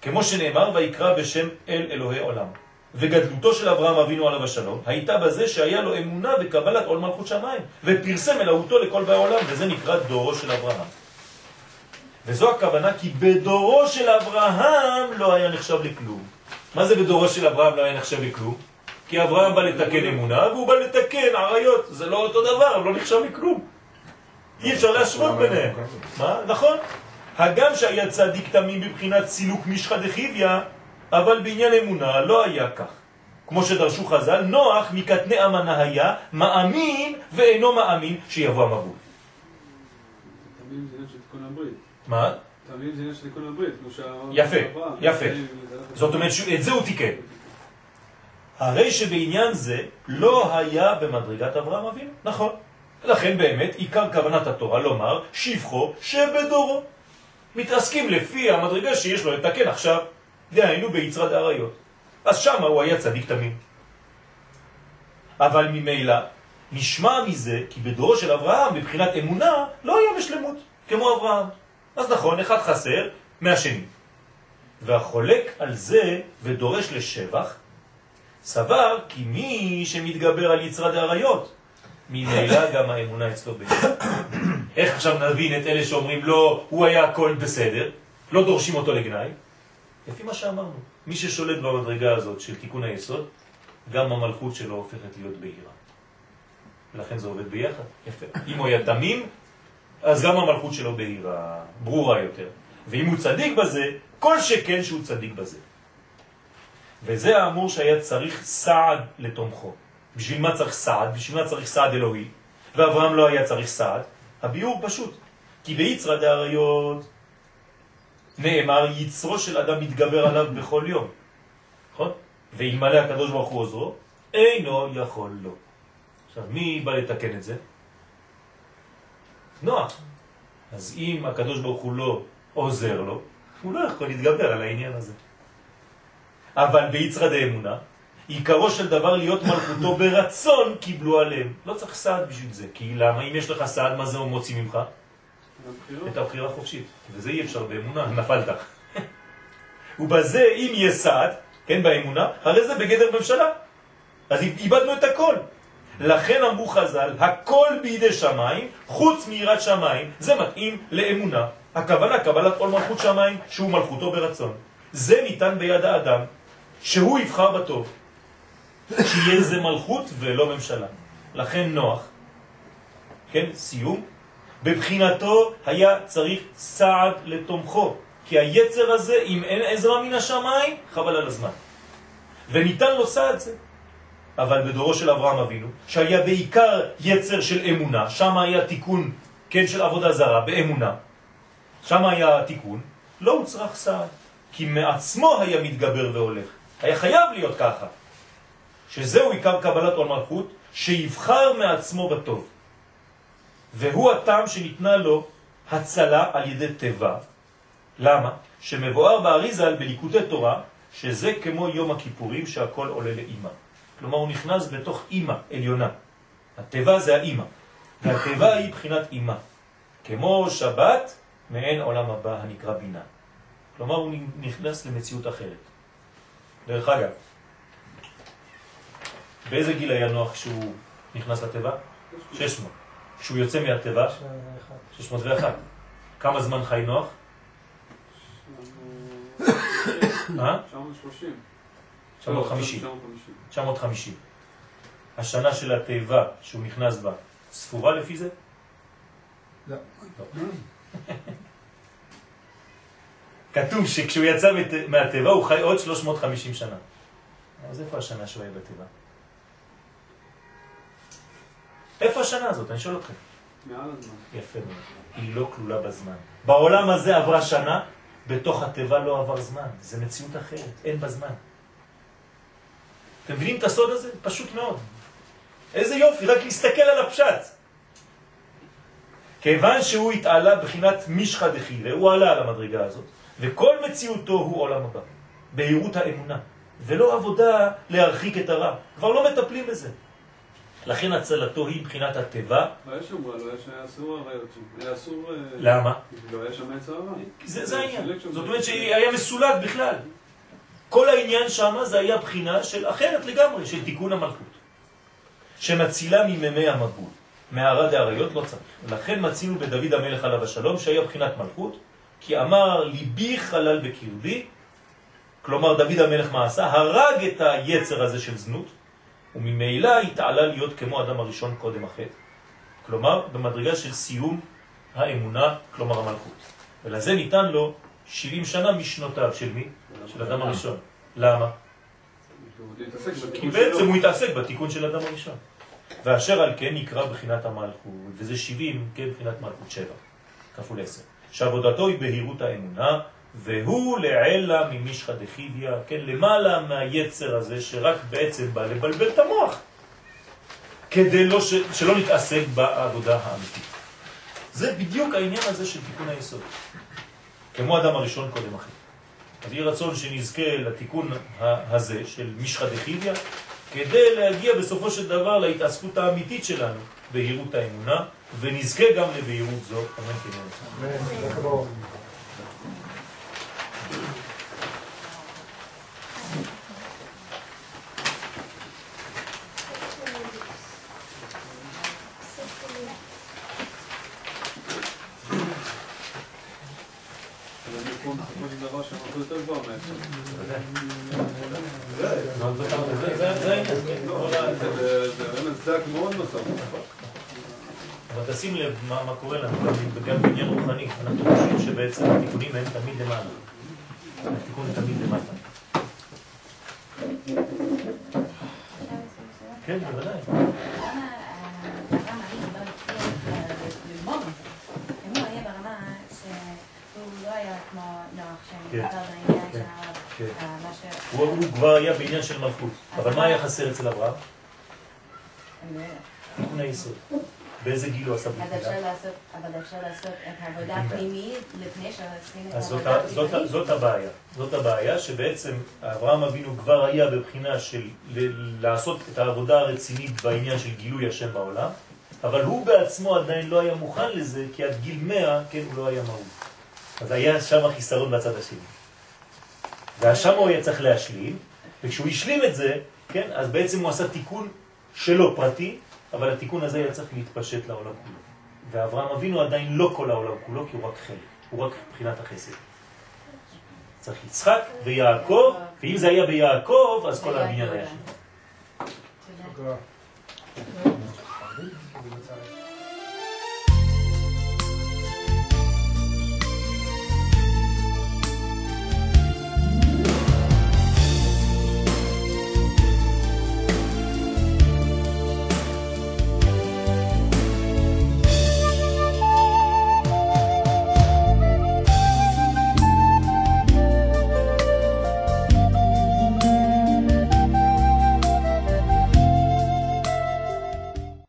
כמו שנאמר, ויקרא בשם אל אלוהי עולם. וגדלותו של אברהם אבינו עליו השלום הייתה בזה שהיה לו אמונה וקבלת עול מלכות שמיים, ופרסם אלוהותו לכל באי עולם, וזה נקרא דורו של אברהם. וזו הכוונה כי בדורו של אברהם לא היה נחשב לכלום. מה זה בדורו של אברהם לא היה נחשב לכלום? כי אברהם בא לתקן אמונה והוא בא לתקן עריות. זה לא אותו דבר, לא נחשב לכלום. אי אפשר להשוות ביניהם. מה? נכון. הגם שהיה צדיק תמים בבחינת סילוק מישחא דחיביא, אבל בעניין אמונה לא היה כך. כמו שדרשו חז"ל, נוח מקטני אמנה היה, מאמין ואינו מאמין שיבוא המבול. מה? תמים זה עניין של תיקון הברית, כמו שה... יפה. יפה. זאת אומרת שאת זה הוא תיקן. הרי שבעניין זה לא היה במדרגת אברהם אבינו, נכון. לכן באמת עיקר כוונת התורה לומר שבחו שבדורו. מתעסקים לפי המדרגה שיש לו לתקן עכשיו, דהיינו ביצרד עריות. אז שם הוא היה צדיק תמים. אבל ממילא נשמע מזה כי בדורו של אברהם מבחינת אמונה לא היה בשלמות כמו אברהם. אז נכון, אחד חסר מהשני. והחולק על זה ודורש לשבח, סבר כי מי שמתגבר על יצרד העריות, ממילא (laughs) גם האמונה אצלו בישראל. איך עכשיו נבין את אלה שאומרים לא, הוא היה הכל בסדר, לא דורשים אותו לגנאי? לפי מה שאמרנו, מי ששולט במדרגה הזאת של תיקון היסוד, גם המלכות שלו הופכת להיות בהירה. ולכן זה עובד ביחד, יפה. אם הוא היה תמים, אז גם המלכות שלו בהירה, ברורה יותר. ואם הוא צדיק בזה, כל שכן שהוא צדיק בזה. וזה האמור שהיה צריך סעד לתומכו. בשביל מה צריך סעד? בשביל מה צריך סעד אלוהי? ואברהם לא היה צריך סעד. הביאור פשוט. כי ביצרא דאריות נאמר יצרו של אדם מתגבר עליו בכל יום. נכון? ואלמלא הקדוש ברוך הוא עוזרו, אינו יכול לו. עכשיו, מי בא לתקן את זה? נוח. אז אם הקדוש ברוך הוא לא עוזר לו, הוא לא יכול להתגבר על העניין הזה. אבל ביצרא דאמונה, עיקרו של דבר להיות מלכותו (laughs) ברצון קיבלו עליהם. לא צריך סעד בשביל זה, כי למה? אם יש לך סעד, מה זה הוא מוציא ממך? את הבחירה החופשית. וזה אי אפשר באמונה, (laughs) נפלת. (laughs) ובזה, אם יהיה סעד, כן, באמונה, הרי זה בגדר ממשלה. אז איבדנו את הכל. לכן אמרו חז"ל, הכל בידי שמיים, חוץ מיראת שמיים, זה מתאים לאמונה. הכוונה, קבלת עול מלכות שמיים, שהוא מלכותו ברצון. זה ניתן ביד האדם, שהוא יבחר בטוב. שיהיה זה מלכות ולא ממשלה. לכן נוח, כן, סיום, בבחינתו היה צריך סעד לתומכו, כי היצר הזה, אם אין עזרה מן השמיים, חבל על הזמן. וניתן לו סעד זה. אבל בדורו של אברהם אבינו, שהיה בעיקר יצר של אמונה, שם היה תיקון, כן, של עבודה זרה, באמונה, שם היה התיקון, לא הוצרך סעד, כי מעצמו היה מתגבר והולך. היה חייב להיות ככה, שזהו עיקר קבלת עול מלכות, שיבחר מעצמו בטוב. והוא הטעם שניתנה לו הצלה על ידי טבע. למה? שמבואר באריזל בליקודי תורה, שזה כמו יום הכיפורים שהכל עולה לאימא. כלומר הוא נכנס בתוך אימא עליונה. הטבע זה האימא, והטבע היא בחינת אימא. כמו שבת, מעין עולם הבא הנקרא בינה. כלומר הוא נכנס למציאות אחרת. דרך אגב, באיזה גיל היה נוח כשהוא נכנס לטבע? 600. כשהוא יוצא מהטבע, 601. כמה זמן חי נוח? אה? 930. 950. 950. 950. השנה של התיבה שהוא נכנס בה, ספורה לפי זה? לא. (laughs) כתוב שכשהוא יצא מהתיבה הוא חי עוד 350 שנה. אז איפה השנה שהוא היה בתיבה? איפה השנה הזאת? אני שואל אתכם. מעל הזמן. יפה מאוד. היא לא כלולה בזמן. בעולם הזה עברה שנה, בתוך התיבה לא עבר זמן. זה מציאות אחרת, אין בזמן. אתם מבינים את הסוד הזה? פשוט מאוד. איזה יופי, רק להסתכל על הפשט. כיוון שהוא התעלה בחינת מישחא דחילה, הוא עלה על המדרגה הזאת, וכל מציאותו הוא עולם הבא, בהירות האמונה, ולא עבודה להרחיק את הרע. כבר לא מטפלים בזה. לכן הצלתו היא מבחינת הטבע. לא היה שם רע, לא היה אסור הרעיות שם. היה אסור... אה, למה? לא היה שם יצר הרע. זה, העניין. זאת אומרת שהיה מסולק בכלל. כל העניין שם זה היה בחינה של אחרת לגמרי, של תיקון המלכות. שמצילה מממי המבול. מערה דאריות לא צריך. לכן מצינו בדוד המלך עליו השלום שהיה בחינת מלכות, כי אמר ליבי חלל בקרבי, כלומר דוד המלך מה עשה? הרג את היצר הזה של זנות, וממילא התעלה להיות כמו אדם הראשון קודם החטא. כלומר, במדרגה של סיום האמונה, כלומר המלכות. ולזה ניתן לו 70 שנה משנותיו של מי? של אדם הראשון. למה? כי בעצם. הוא התעסק בתיקון של אדם הראשון. ואשר על כן נקרא בחינת המלכות, וזה 70, כן, בחינת מלכות 7, כפול 10. שעבודתו היא בהירות האמונה, והוא לעלה ממשחא דחיביא, כן, למעלה מהיצר הזה שרק בעצם בא לבלבל את המוח, כדי לא ש... שלא נתעסק בעבודה האמיתית. זה בדיוק העניין הזה של תיקון היסוד. כמו אדם הראשון קודם אחר. אז יהיה רצון שנזכה לתיקון הזה של משחא דחיביא, כדי להגיע בסופו של דבר להתעסקות האמיתית שלנו, בהירות האמונה, ונזכה גם לבהירות זו, אמן כן יהיה רצון. אמן, חזק וברוך. אבל בסופו של דבר שהמלכות יותר גבוהה מהיצר. זאת- זאת- זה- זה- זה העניין, כן. לא, כל ה- זה- זה זה באמת צדק מאוד נוסף. אבל תשים לב מה, קורה לנו גם, בעניין רוחני. אנחנו חושבים שבעצם התיקונים הם תמיד למעלה. התיקון תמיד למטה. כן, בוודאי. הוא כבר היה בעניין של מלכות. אבל מה היה חסר אצל אברהם? היסוד. באיזה גיל הוא עשה לעשות, אבל אפשר לעשות את העבודה הפנימית לפני שעושים את העבודה ה- זאת, הבעיה. זאת הבעיה שבעצם אברהם אבינו כבר היה בבחינה של לעשות את העבודה הרצינית בעניין של גילוי השם בעולם, אבל הוא בעצמו עדיין לא היה מוכן לזה, כי עד גיל 100, כן, הוא לא היה מהות. אז היה שם חיסרון בצד השני. ושם הוא היה צריך להשלים, וכשהוא השלים את זה, כן, אז בעצם הוא עשה תיקון שלו פרטי, אבל התיקון הזה היה צריך להתפשט לעולם כולו. ואברהם אבינו עדיין לא כל העולם כולו, כי הוא רק חלק, הוא רק מבחינת החסד. צריך יצחק ויעקב, ואם זה היה ביעקב, אז כל הבניין היה שם.